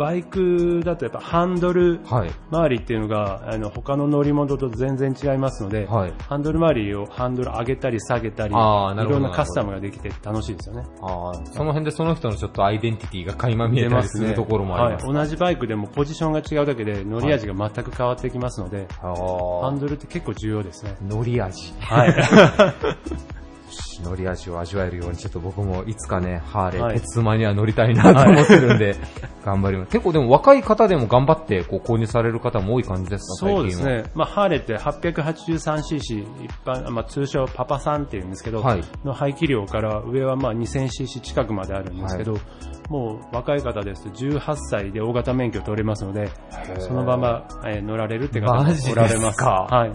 バイクだとやっぱハンドルはい。周りっていうのが、あの、他の乗り物と全然違いますので、はい。ハンドル周りをハンドル上げたり下げたり、いろんなカスタムができて楽しいですよね。ああ、その辺でその人のちょっとアイデンティティが垣間見えたりするところもあります。はい。同じバイクでもポジションが違うだけで乗り味が全く変わってきますので、ああハンドルって結構重要ですね。乗り味。はい。乗り味を味わえるように、ちょっと僕もいつかね、ハーレー、はい鉄馬には乗りたいなと思ってるんで、頑張ります。結構でも若い方でも頑張ってこう購入される方も多い感じですか？そうです。ね。まあ、ハーレーって 883cc、一般、まあ、通称パパさんって言うんですけど、はいの排気量から上はまあ 2000cc 近くまであるんですけど、もう若い方ですと18歳で大型免許取れますので、そのまま、えー乗られるって方もおられます。ですか？はい。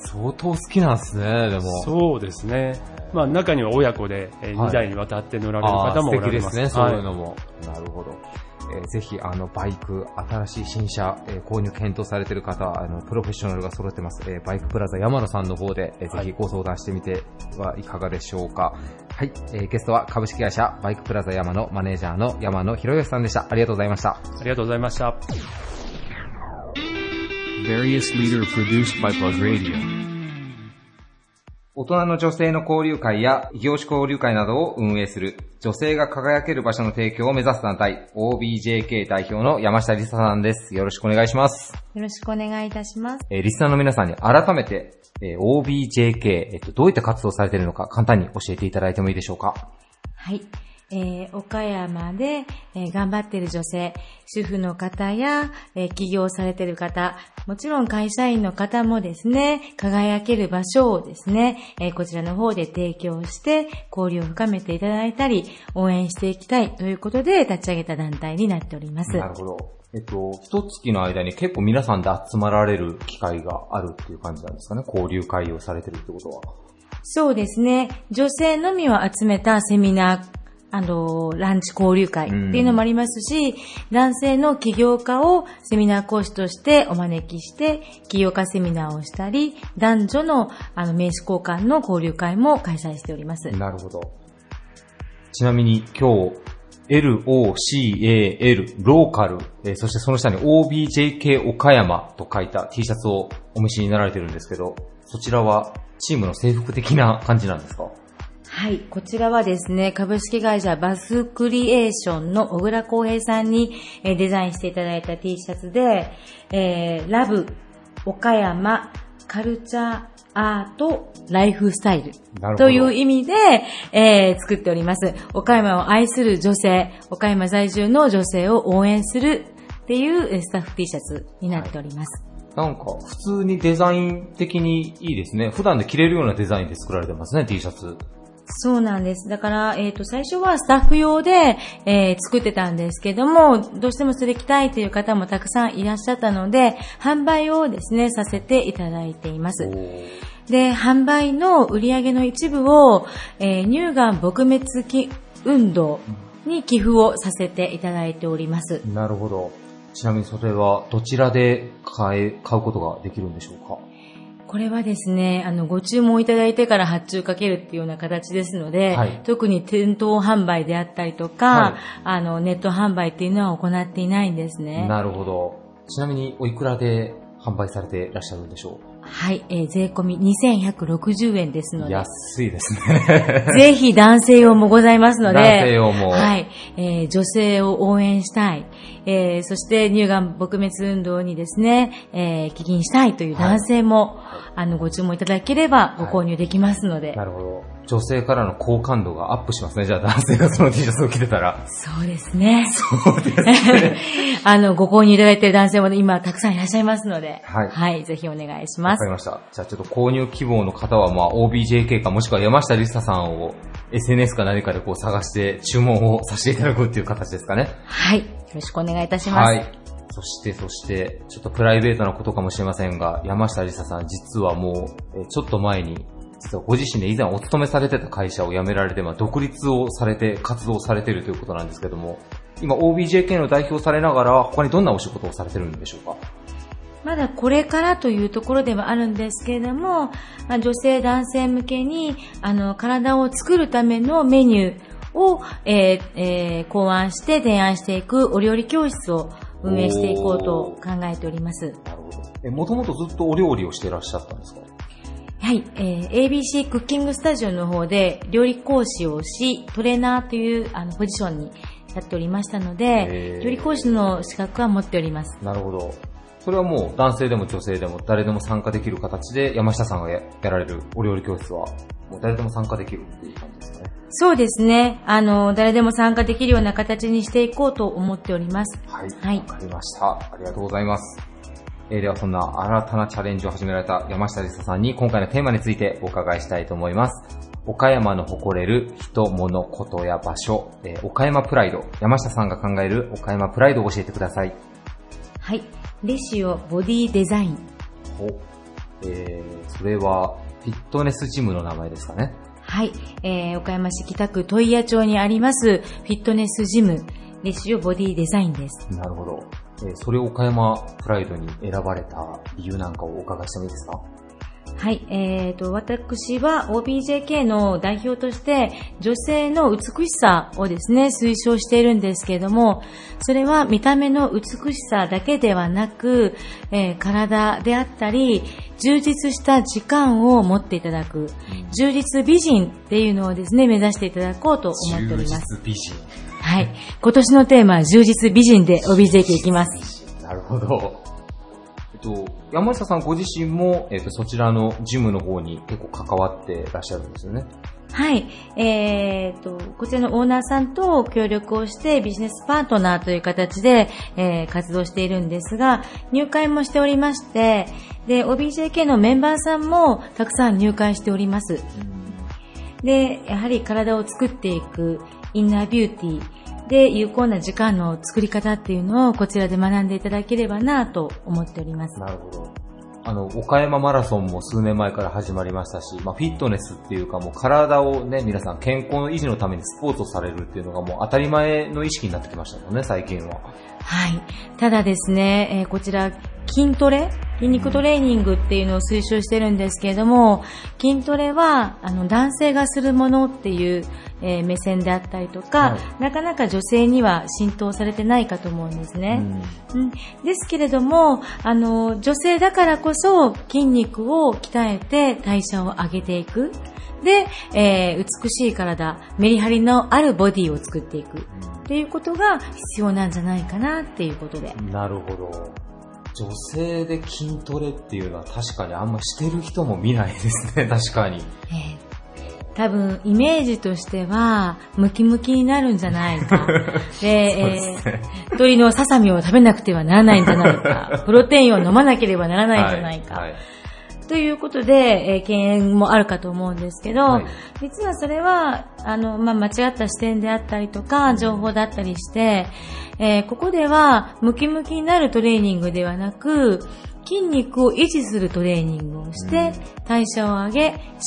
相当好きなんですね、でも。そうですね。まあ、中には親子で、えはい2台にわたって乗られる方もお素られます。敵ですね、そういうはのも。なるほど。えーぜひ、あの、バイク、新しい新車、えー購入検討されている方、あの、プロフェッショナルが揃ってます。えーバイクプラザ山野さんの方で、えーぜひご相談してみてはいかがでしょうか。はい、えーゲストは株式会社バイクプラザ山野マネージャーの山野博義さんでした。ありがとうございました。ありがとうございました。大人の女性の交流会や異業種交流会などを運営する女性が輝ける場所の提供を目指す団体 OBJK 代表の山下理沙さんです。よろしくお願いします。よろしくお願いいたします。えーリスナーの皆さんに改めて、えー OBJK、えっと、どういった活動をされているのか簡単に教えていただいてもいいでしょうか。はい。えー岡山で、えー頑張っている女性、主婦の方や、えー起業されている方、もちろん会社員の方もですね、輝ける場所をですね、えーこちらの方で提供して、交流を深めていただいたり、応援していきたいということで立ち上げた団体になっております。なるほど。えっと、一月の間に結構皆さんで集まられる機会があるっていう感じなんですかね？交流会をされてるってことは。そうですね。女性のみを集めたセミナー、あの、ランチ交流会っていうのもありますし、男性の起業家をセミナー講師としてお招きして、起業家セミナーをしたり、男女のあの名刺交換の交流会も開催しております。なるほど。ちなみに今日、LOCAL、ローカル、えーそしてその下に OBJK 岡山と書いた T シャツをお召しになられてるんですけど、そちらはチームの制服的な感じなんですか？はい。こちらはですね、株式会社バスクリエーションの小倉康平さんにえーデザインしていただいた T シャツで、えー、ラブ、岡山、カルチャー、アート、ライフスタイルなるほどという意味で、えー作っております。岡山を愛する女性、岡山在住の女性を応援するっていうえースタッフ T シャツになっております。なんか、普通にデザイン的にいいですね。普段で着れるようなデザインで作られてますね、T シャツ。そうなんです。だから、えっ、と、最初はスタッフ用で、えー作ってたんですけども、どうしてもそれ着たいという方もたくさんいらっしゃったので、販売をですね、させていただいています。で、販売の売り上げの一部を、えー乳がん撲滅き運動に寄付をさせていただいております。なるほど。ちなみにそれはどちらで買え、買うことができるんでしょうか？これはですね、あの、ご注文いただいてから発注かけるっていうような形ですので、はい特に店頭販売であったりとか、はいあの、ネット販売っていうのは行っていないんですね。なるほど。ちなみにおいくらで販売されていらっしゃるんでしょはい、えー税込み2160円ですのうで、安いですね。ぜひ男性用もございますので、男性用も。はい、えー女性を応援したい、えーそして乳がん撲滅運動にですね、えー、起銀したいという男性も、あの、ご注文いただければご購入できますので、なるほど。女性からの好感度がアップしますね。じゃあ男性がその T シャツを着てたら。そうですね。そうですね。あの、ご購入いただいている男性も今たくさんいらっしゃいますので、はいぜひお願いしますわかり。ました。じゃあちょっと購入希望の方は、まあ OBJK かもしくは山下りささんを SNS か何かでこう探して注文をさせていただくっていう形ですかね。はい。よろしくお願いいたします。はい。そして、そして、ちょっとプライベートなことかもしれませんが、山下りささん、実はもう、えーちょっと前に、実はご自身で以前お勤めされてた会社を辞められて、まあ、独立をされて、活動されているということなんですけども、今 OBJK の代表されながら、他にどんなお仕事をされてるんでしょうか？まだこれからというところではあるんですけれども、まあ女性男性向けに、あの、体を作るためのメニューを、えーえー考案して提案していくお料理教室を運営していこうと考えております。え、もともとずっとお料理をしていらっしゃったんですか？はい、えー ABC クッキングスタジオの方で料理講師をし、トレーナーというあのポジションにやっておりましたのへで、ー料理講師の資格は持っております。なるほど。それはもう男性でも女性でも誰でも参加できる形で山下さんがややられるお料理教室はもう誰でも参加できるっていう感じですかね。そうですね。あの、誰でも参加できるような形にしていこうと思っております。はい。はい。わかりました。ありがとうございます。えーではそんな新たなチャレンジを始められた山下りささんに今回のテーマについてお伺いしたいと思います。岡山の誇れる人、物、ことや場所、えー岡山プライド。山下さんが考える岡山プライドを教えてください。はい。レシオボディデザイン。おえー、それはフィットネスジムの名前ですかね。はい。えー、岡山市北区問屋町にありますフィットネスジム、レシオボディデザインです。なるほど。えーそれを岡山プライドに選ばれた理由なんかをお伺いしてもいいですか？はい、えーと、私は OBJK の代表として女性の美しさをですね、推奨しているんですけれども、それは見た目の美しさだけではなく、えー体であったり、充実した時間を持っていただく、充実美人っていうのをですね、目指していただこうと思っております。充実美人。はい。今年のテーマは充実美人で OBJK いきます。なるほど。えっと、山下さんご自身も、えっと、そちらのジムの方に結構関わってらっしゃるんですよね。はい。えー、と、こちらのオーナーさんと協力をしてビジネスパートナーという形で、えー活動しているんですが、入会もしておりまして、で、OBJK のメンバーさんもたくさん入会しております。で、やはり体を作っていくインナービューティーで有効な時間の作り方っていうのをこちらで学んでいただければなと思っております。なるほど。あの、岡山マラソンも数年前から始まりましたし、まあ、フィットネスっていうかもう体をね、皆さん健康の維持のためにスポーツをされるっていうのがもう当たり前の意識になってきましたもんね、最近は。はい。ただですね、えーこちら、筋トレ筋肉トレーニングっていうのを推奨してるんですけれども、筋トレは、あの、男性がするものっていう、えー目線であったりとか、はいなかなか女性には浸透されてないかと思うんですね。うんですけれども、あの、女性だからこそ筋肉を鍛えて代謝を上げていく。で、えー美しい体、メリハリのあるボディを作っていく。っていうことが必要なんじゃないかなっていうことで。なるほど。女性で筋トレっていうのは確かにあんましてる人も見ないですね、確かに。多分、イメージとしては、ムキムキになるんじゃないか。で、ねー鶏のささみを食べなくてはならないんじゃないか。プロテインを飲まなければならないんじゃないか。はいということで、えー敬遠もあるかと思うんですけど、はい実はそれは、あの、まあ、間違った視点であったりとか、情報だったりして、えーここでは、ムキムキになるトレーニングではなく、筋肉を維持するトレーニングをして、代謝を上げ、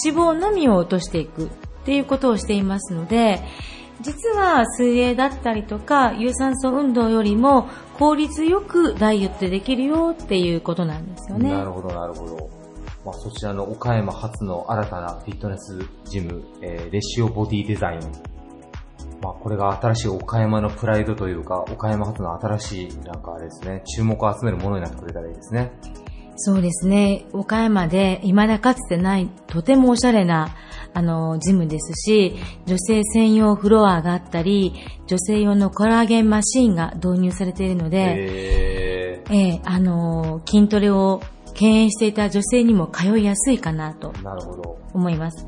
脂肪のみを落としていくっていうことをしていますので、実は水泳だったりとか、有酸素運動よりも効率よくダイエットできるよっていうことなんですよね。なるほど、なるほど。まあ、そちらの岡山初の新たなフィットネスジム、えーレシオボディデザイン。まあ、これが新しい岡山のプライドというか、岡山初の新しい、なんかあれですね、注目を集めるものになってくれたらいいですね。そうですね。岡山で未だかつてない、とてもおしゃれな、あの、ジムですし、女性専用フロアがあったり、女性用のコラーゲンマシーンが導入されているので、えええあの、筋トレを敬遠していた女性にも通いやすいかなと。思います。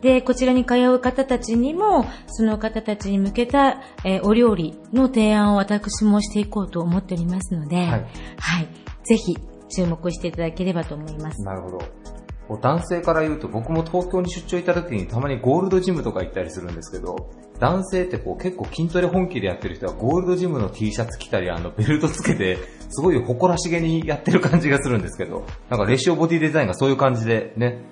で、こちらに通う方たちにも、その方たちに向けた、えーお料理の提案を私もしていこうと思っておりますので、はいはい。ぜひ注目していただければと思います。なるほど。男性から言うと、僕も東京に出張行った時にたまにゴールドジムとか行ったりするんですけど、男性ってこう結構筋トレ本気でやってる人はゴールドジムの T シャツ着たり、あのベルトつけて、すごい誇らしげにやってる感じがするんですけど、なんかレシオボディデザインがそういう感じでね、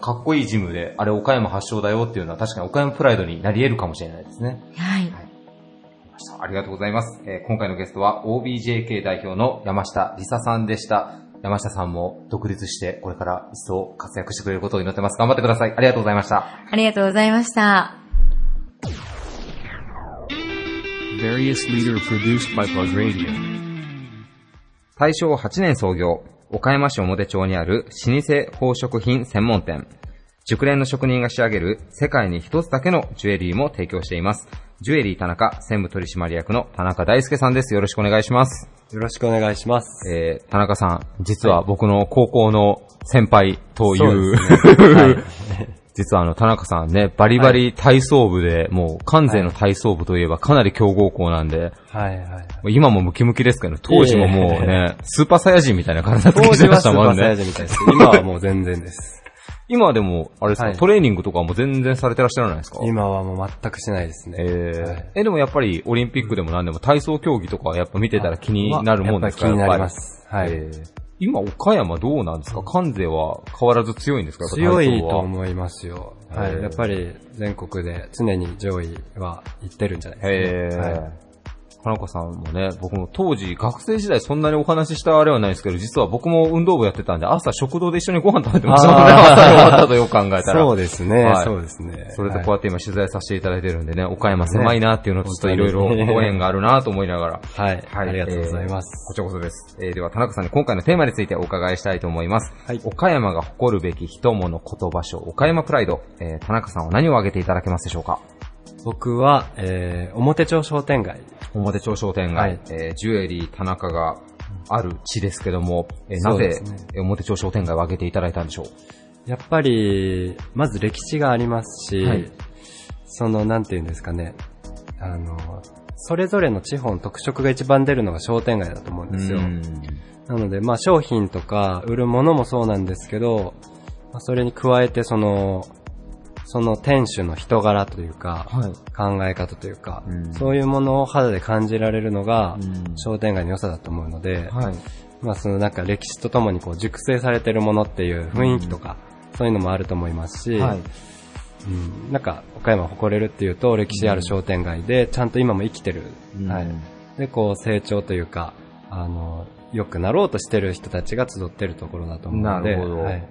かっこいいジムで、あれ岡山発祥だよっていうのは確かに岡山プライドになり得るかもしれないですね。はい。ありがとうございます。えー今回のゲストは OBJK 代表の山下りささんでした。山下さんも独立してこれから一層活躍してくれることを祈ってます。頑張ってください。ありがとうございました。ありがとうございました。大正8年創業、岡山市表町にある老舗宝飾品専門店。熟練の職人が仕上げる世界に一つだけのジュエリーも提供しています。ジュエリー田中専務取締役の田中大輔さんです。よろしくお願いします。よろしくお願いします。えー、田中さん、実は僕の高校の先輩といそうう、ですね はい 実はあの、田中さんね、バリバリ体操部で、もう、関西の体操部といえばかなり強豪校なんで、はいはい。今もムキムキですけど、当時ももうね、スーパーサイヤ人みたいな体つきしてましたもんはスーパーサイヤね。人みたいです。今はもう全然です。今はでも、あれですか、はいトレーニングとかも全然されてらっしゃらないですか？今はもう全くしないですね。えーえ、でもやっぱりオリンピックでも何でも体操競技とかやっぱ見てたら気になるもんですか？やっぱり気になります。はい。えー今、岡山どうなんですか？関西は変わらず強いんですか？強いと思いますよ。はい。やっぱり全国で常に上位は行ってるんじゃないへですか、ね。え。はいかなこさんもね、僕も当時、学生時代そんなにお話ししたあれはないですけど、実は僕も運動部やってたんで、朝食堂で一緒にご飯食べてましたもんね。朝終わったとよく考えたら。そうですねはいそうですねそれとこうやって今取材させていただいてるんでね、岡山狭いなっていうのとちょっといろいろご縁があるなと思いながら。はい。ありがとうございます。こちらこそです。えーでは、田中さんに今回のテーマについてお伺いしたいと思います。岡山が誇るべき人物言葉書、岡山プライド。えー田中さんは何を挙げていただけますでしょうか？僕は、えー、表町商店街。表町商店街、はい。えージュエリー田中がある地ですけども、えーなぜ表町商店街を挙げていただいたんでしょう？やっぱり、まず歴史がありますし、はい。その、なんていうんですかね、あの、それぞれの地方の特色が一番出るのが商店街だと思うんですよ。なので、まあ商品とか売るものもそうなんですけど、まあ、それに加えてその、その店主の人柄というか、考え方というか、そういうものを肌で感じられるのが、商店街の良さだと思うので、まあそのなんか歴史とともにこう熟成されてるものっていう雰囲気とか、そういうのもあると思いますし、はい。うん、なんか岡山を誇れるっていうと歴史ある商店街でちゃんと今も生きてる、うん。はい、でこう成長というかあの良くなろうとしてる人たちが集ってるところだと思うのでなるほど。はい、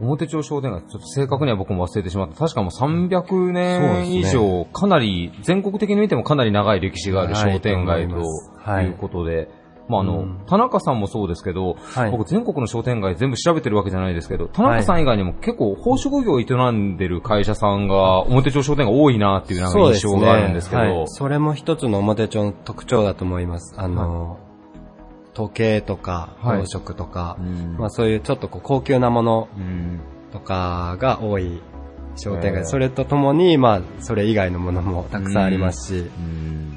表町商店街、ちょっと正確には僕も忘れてしまった。確かもう300そう年以上、かなり、全国的に見てもかなり長い歴史がある商店街はい。と思いうことで、まああの、田中さんもそうですけど、僕全国の商店街全部調べてるわけじゃないですけど、田中さん以外にも結構宝飾業を営んでる会社さんが表町商店街多いなっていうなんか印象があるんですけど、はい。それも一つの表町の特徴だと思います。あの、時計とか、はい。宝飾とか、まあそういうちょっとこう高級なものとかが多い商店街。それとともに、まあそれ以外のものもたくさんありますし、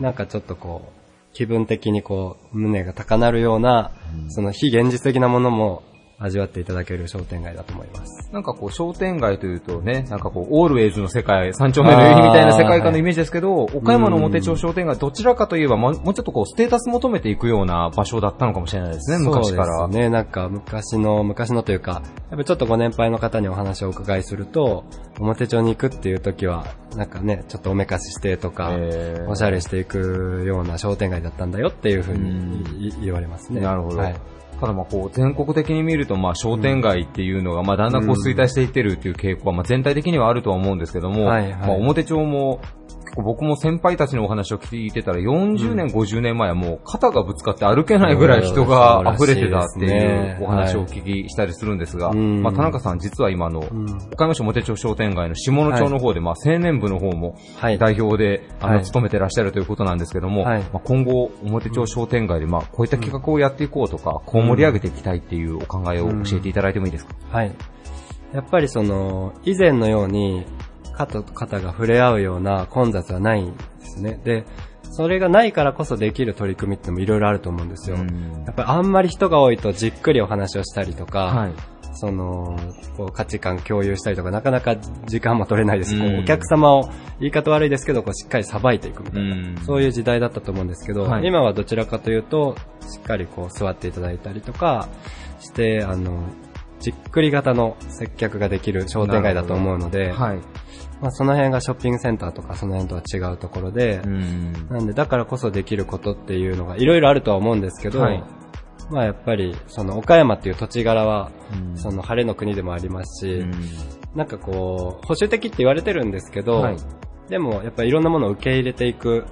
なんかちょっとこう、気分的にこう、胸が高鳴るような、その非現実的なものも味わっていただける商店街だと思います。なんかこう商店街というとね、なんかこうオールウェイズの世界、三丁目の夕日みたいな世界観のイメージですけど、岡山の表町商店街どちらかといえばもうちょっとこうステータス求めていくような場所だったのかもしれないですね、昔から。そうですね。なんか昔の、昔のというか、やっぱちょっとご年配の方にお話をお伺いすると、表町に行くっていう時は、なんかね、ちょっとおめかししてとか、おしゃれしていくような商店街だったんだよっていうふうにい言われますね。なるほど。はいただまあこう全国的に見るとまあ商店街っていうのがまあだんだんこう衰退していってるっていう傾向はまあ全体的にはあるとは思うんですけども、まあ表町も僕も先輩たちのお話を聞いてたら40年、50年前はもう肩がぶつかって歩けないぐらい人が溢れてたっていうお話をお聞きしたりするんですが、うん。まあ田中さん実は今あの、岡山市表町商店街の下野町の方でまあ青年部の方も代表であのはい。務めてらっしゃるということなんですけども、はい。まあ今後表町商店街でまあこういった企画をやっていこうとか、こう盛り上げていきたいっていうお考えを教えていただいてもいいですか、はい。やっぱりその、以前のように、方と方が触れ合うような混雑はないんですね。で、それがないからこそできる取り組みってのもいろいろあると思うんですよ。やっぱりあんまり人が多いとじっくりお話をしたりとか、はいその、こう価値観共有したりとか、なかなか時間も取れないです。こうんうお客様を、言い方悪いですけど、こうしっかりさばいていくみたいな、そういう時代だったと思うんですけど、はい今はどちらかというと、しっかりこう座っていただいたりとかして、あの、じっくり型の接客ができる商店街だと思うので、はい。まあ、その辺がショッピングセンターとかその辺とは違うところで、なんでだからこそできることっていうのがいろいろあるとは思うんですけど、はいまあやっぱりその岡山っていう土地柄は、その晴れの国でもありますし、なんかこう保守的って言われてるんですけど、はいでもやっぱりいろんなものを受け入れていく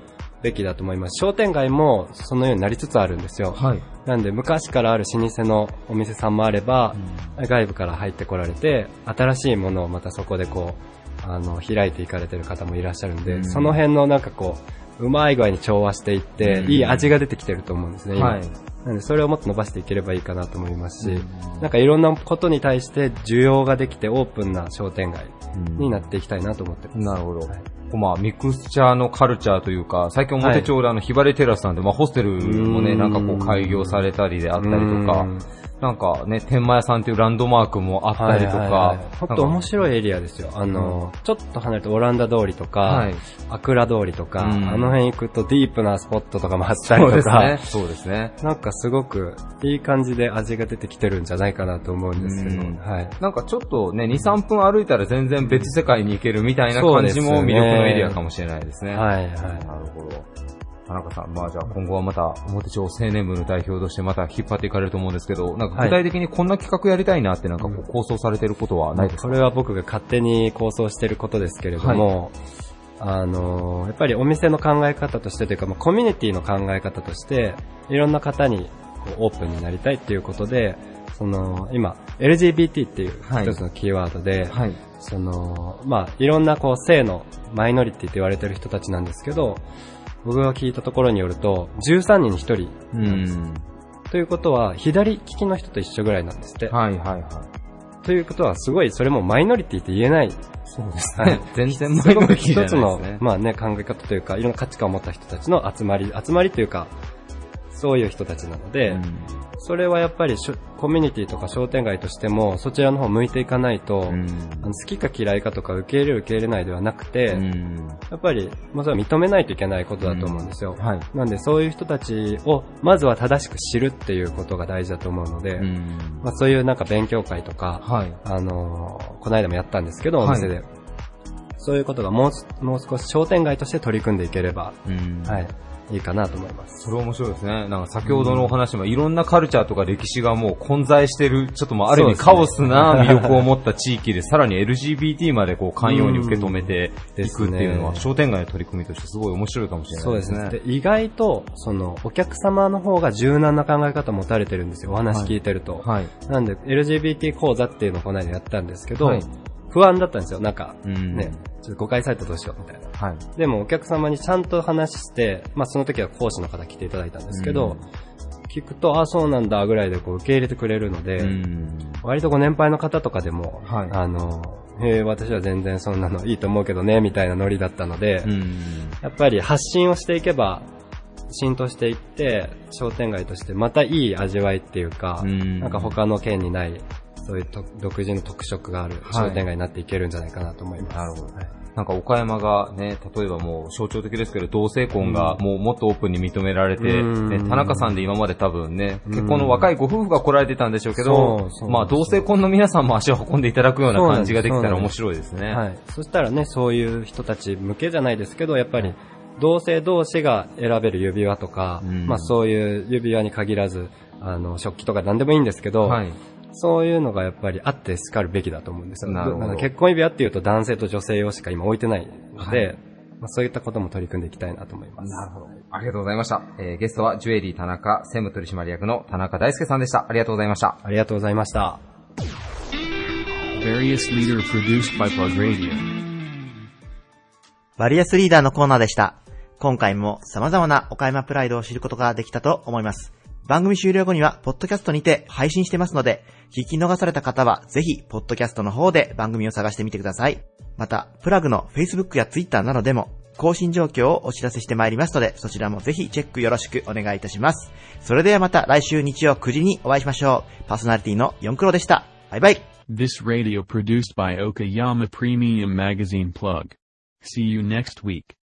べきだと思います。商店街もそのようになりつつあるんですよ。はい。なんで昔からある老舗のお店さんもあれば、外部から入ってこられて、新しいものをまたそこでこう、あの、開いていかれてる方もいらっしゃるんで、うん。その辺のなんかこう、うまい具合に調和していって、うん。いい味が出てきてると思うんですね、今。はい。なんでそれをもっと伸ばしていければいいかなと思いますし、なんかいろんなことに対して需要ができてオープンな商店街になっていきたいなと思ってます。なるほど。まあ、ミクスチャーのカルチャーというか、最近表町であの、ひばれテラスさんで、まあ、ホステルもね、うん。なんかこう開業されたりであったりとかうん、なんかね、天満屋さんっていうランドマークもあったりとか、ほんと面白いエリアですよ。あの、ちょっと離れてオランダ通りとか、はいアクラ通りとか、うんあの辺行くとディープなスポットとかもあったりとか、そうですね。なんかすごくいい感じで味が出てきてるんじゃないかなと思うんですけど、うんはい。なんかちょっとね、2、3分歩いたら全然別世界に行けるみたいな感じも魅力のエリアかもしれないですね。はいはいなるほど。田中さん、まあじゃあ今後はまた表町青年部の代表としてまた引っ張っていかれると思うんですけど、なんか具体的にこんな企画やりたいなってなんかこう構想されてることはないですか、これは僕が勝手に構想してることですけれども、あの、やっぱりお店の考え方としてというか、まあコミュニティの考え方として、いろんな方にこうオープンになりたいっていうことで、その、今、LGBT っていう一つのキーワードで、はい。その、まあ、いろんなこう性のマイノリティって言われてる人たちなんですけど、僕が聞いたところによると、13人に1人なんです。ということは、左利きの人と一緒ぐらいなんですって。はいはいはい。ということは、すごい、それもマイノリティって言えない。そうですはいね。全然マイノリティじゃないですの、まあね、考え方というか、いろんな価値観を持った人たちの集まり、集まりというか、そういう人たちなので、それはやっぱりコミュニティとか商店街としても、そちらの方向いていかないと、あの好きか嫌いかとか受け入れる受け入れないではなくて、やっぱり、まあ、それは認めないといけないことだと思うんですよ。はい。なんでそういう人たちをまずは正しく知るっていうことが大事だと思うので、まあ、そういうなんか勉強会とか、はい。あのーこの間もやったんですけど、はいお店で。そういうことがもうすもう少し商店街として取り組んでいければ、はい、いいかなと思います。それ面白いですね。なんか先ほどのお話もいろんなカルチャーとか歴史がもう混在してる、ちょっともうある意味カオスな魅力を持った地域で、さらに LGBT までこう寛容に受け止めていくっていうのは、商店街の取り組みとしてすごい面白いかもしれないうですね。すね。で意外と、その、お客様の方が柔軟な考え方を持たれてるんですよ。お話聞いてると。はい。なんで、LGBT 講座っていうのをこの間やったんですけど、はい不安だったんですよ。なんか、うんね、ちょっと誤解されたらどうしようみたいな。はい。でもお客様にちゃんと話して、まあその時は講師の方来ていただいたんですけど、聞くと、あ、そうなんだぐらいでこう受け入れてくれるので、割とご年配の方とかでも、はいあの、へえ、私は全然そんなのいいと思うけどね、みたいなノリだったので、やっぱり発信をしていけば、浸透していって、商店街としてまたいい味わいっていうか、なんか他の県にない、そういうと独自の特色がある商店街になっていけるんじゃないかなと思います。なるほど。なんか岡山がね、例えばもう象徴的ですけど、同性婚がもうもっとオープンに認められて、うん。ね、田中さんで今まで多分ね、うん。結婚の若いご夫婦が来られてたんでしょうけどまあ同性婚の皆さんも足を運んでいただくような感じができたら面白いですね。はい。そしたらね、そういう人たち向けじゃないですけど、やっぱり、同性同士が選べる指輪とか、まあそういう指輪に限らず、あの、食器とか何でもいいんですけど、はいそういうのがやっぱりあって叱るべきだと思うんですよ。なるほど結婚指輪っていうと男性と女性用しか今置いてないので、まあ、そういったことも取り組んでいきたいなと思います。なるほど。ありがとうございました。えーゲストはジュエリー田中専務取締役の田中大輔さんでした。ありがとうございました。ありがとうございました。Various leader produced by Plug Radio. バリアスリーダーのコーナーでした。今回も様々な岡山プライドを知ることができたと思います。番組終了後には、ポッドキャストにて配信してますので、聞き逃された方は、ぜひ、ポッドキャストの方で番組を探してみてください。また、プラグの Facebook や Twitter などでも、更新状況をお知らせしてまいりますので、そちらもぜひチェックよろしくお願いいたします。それではまた来週日曜9時にお会いしましょう。パーソナリティの4クロでした。バイバイ。This radio produced by Okayama Premium Magazine Plug. See you next week.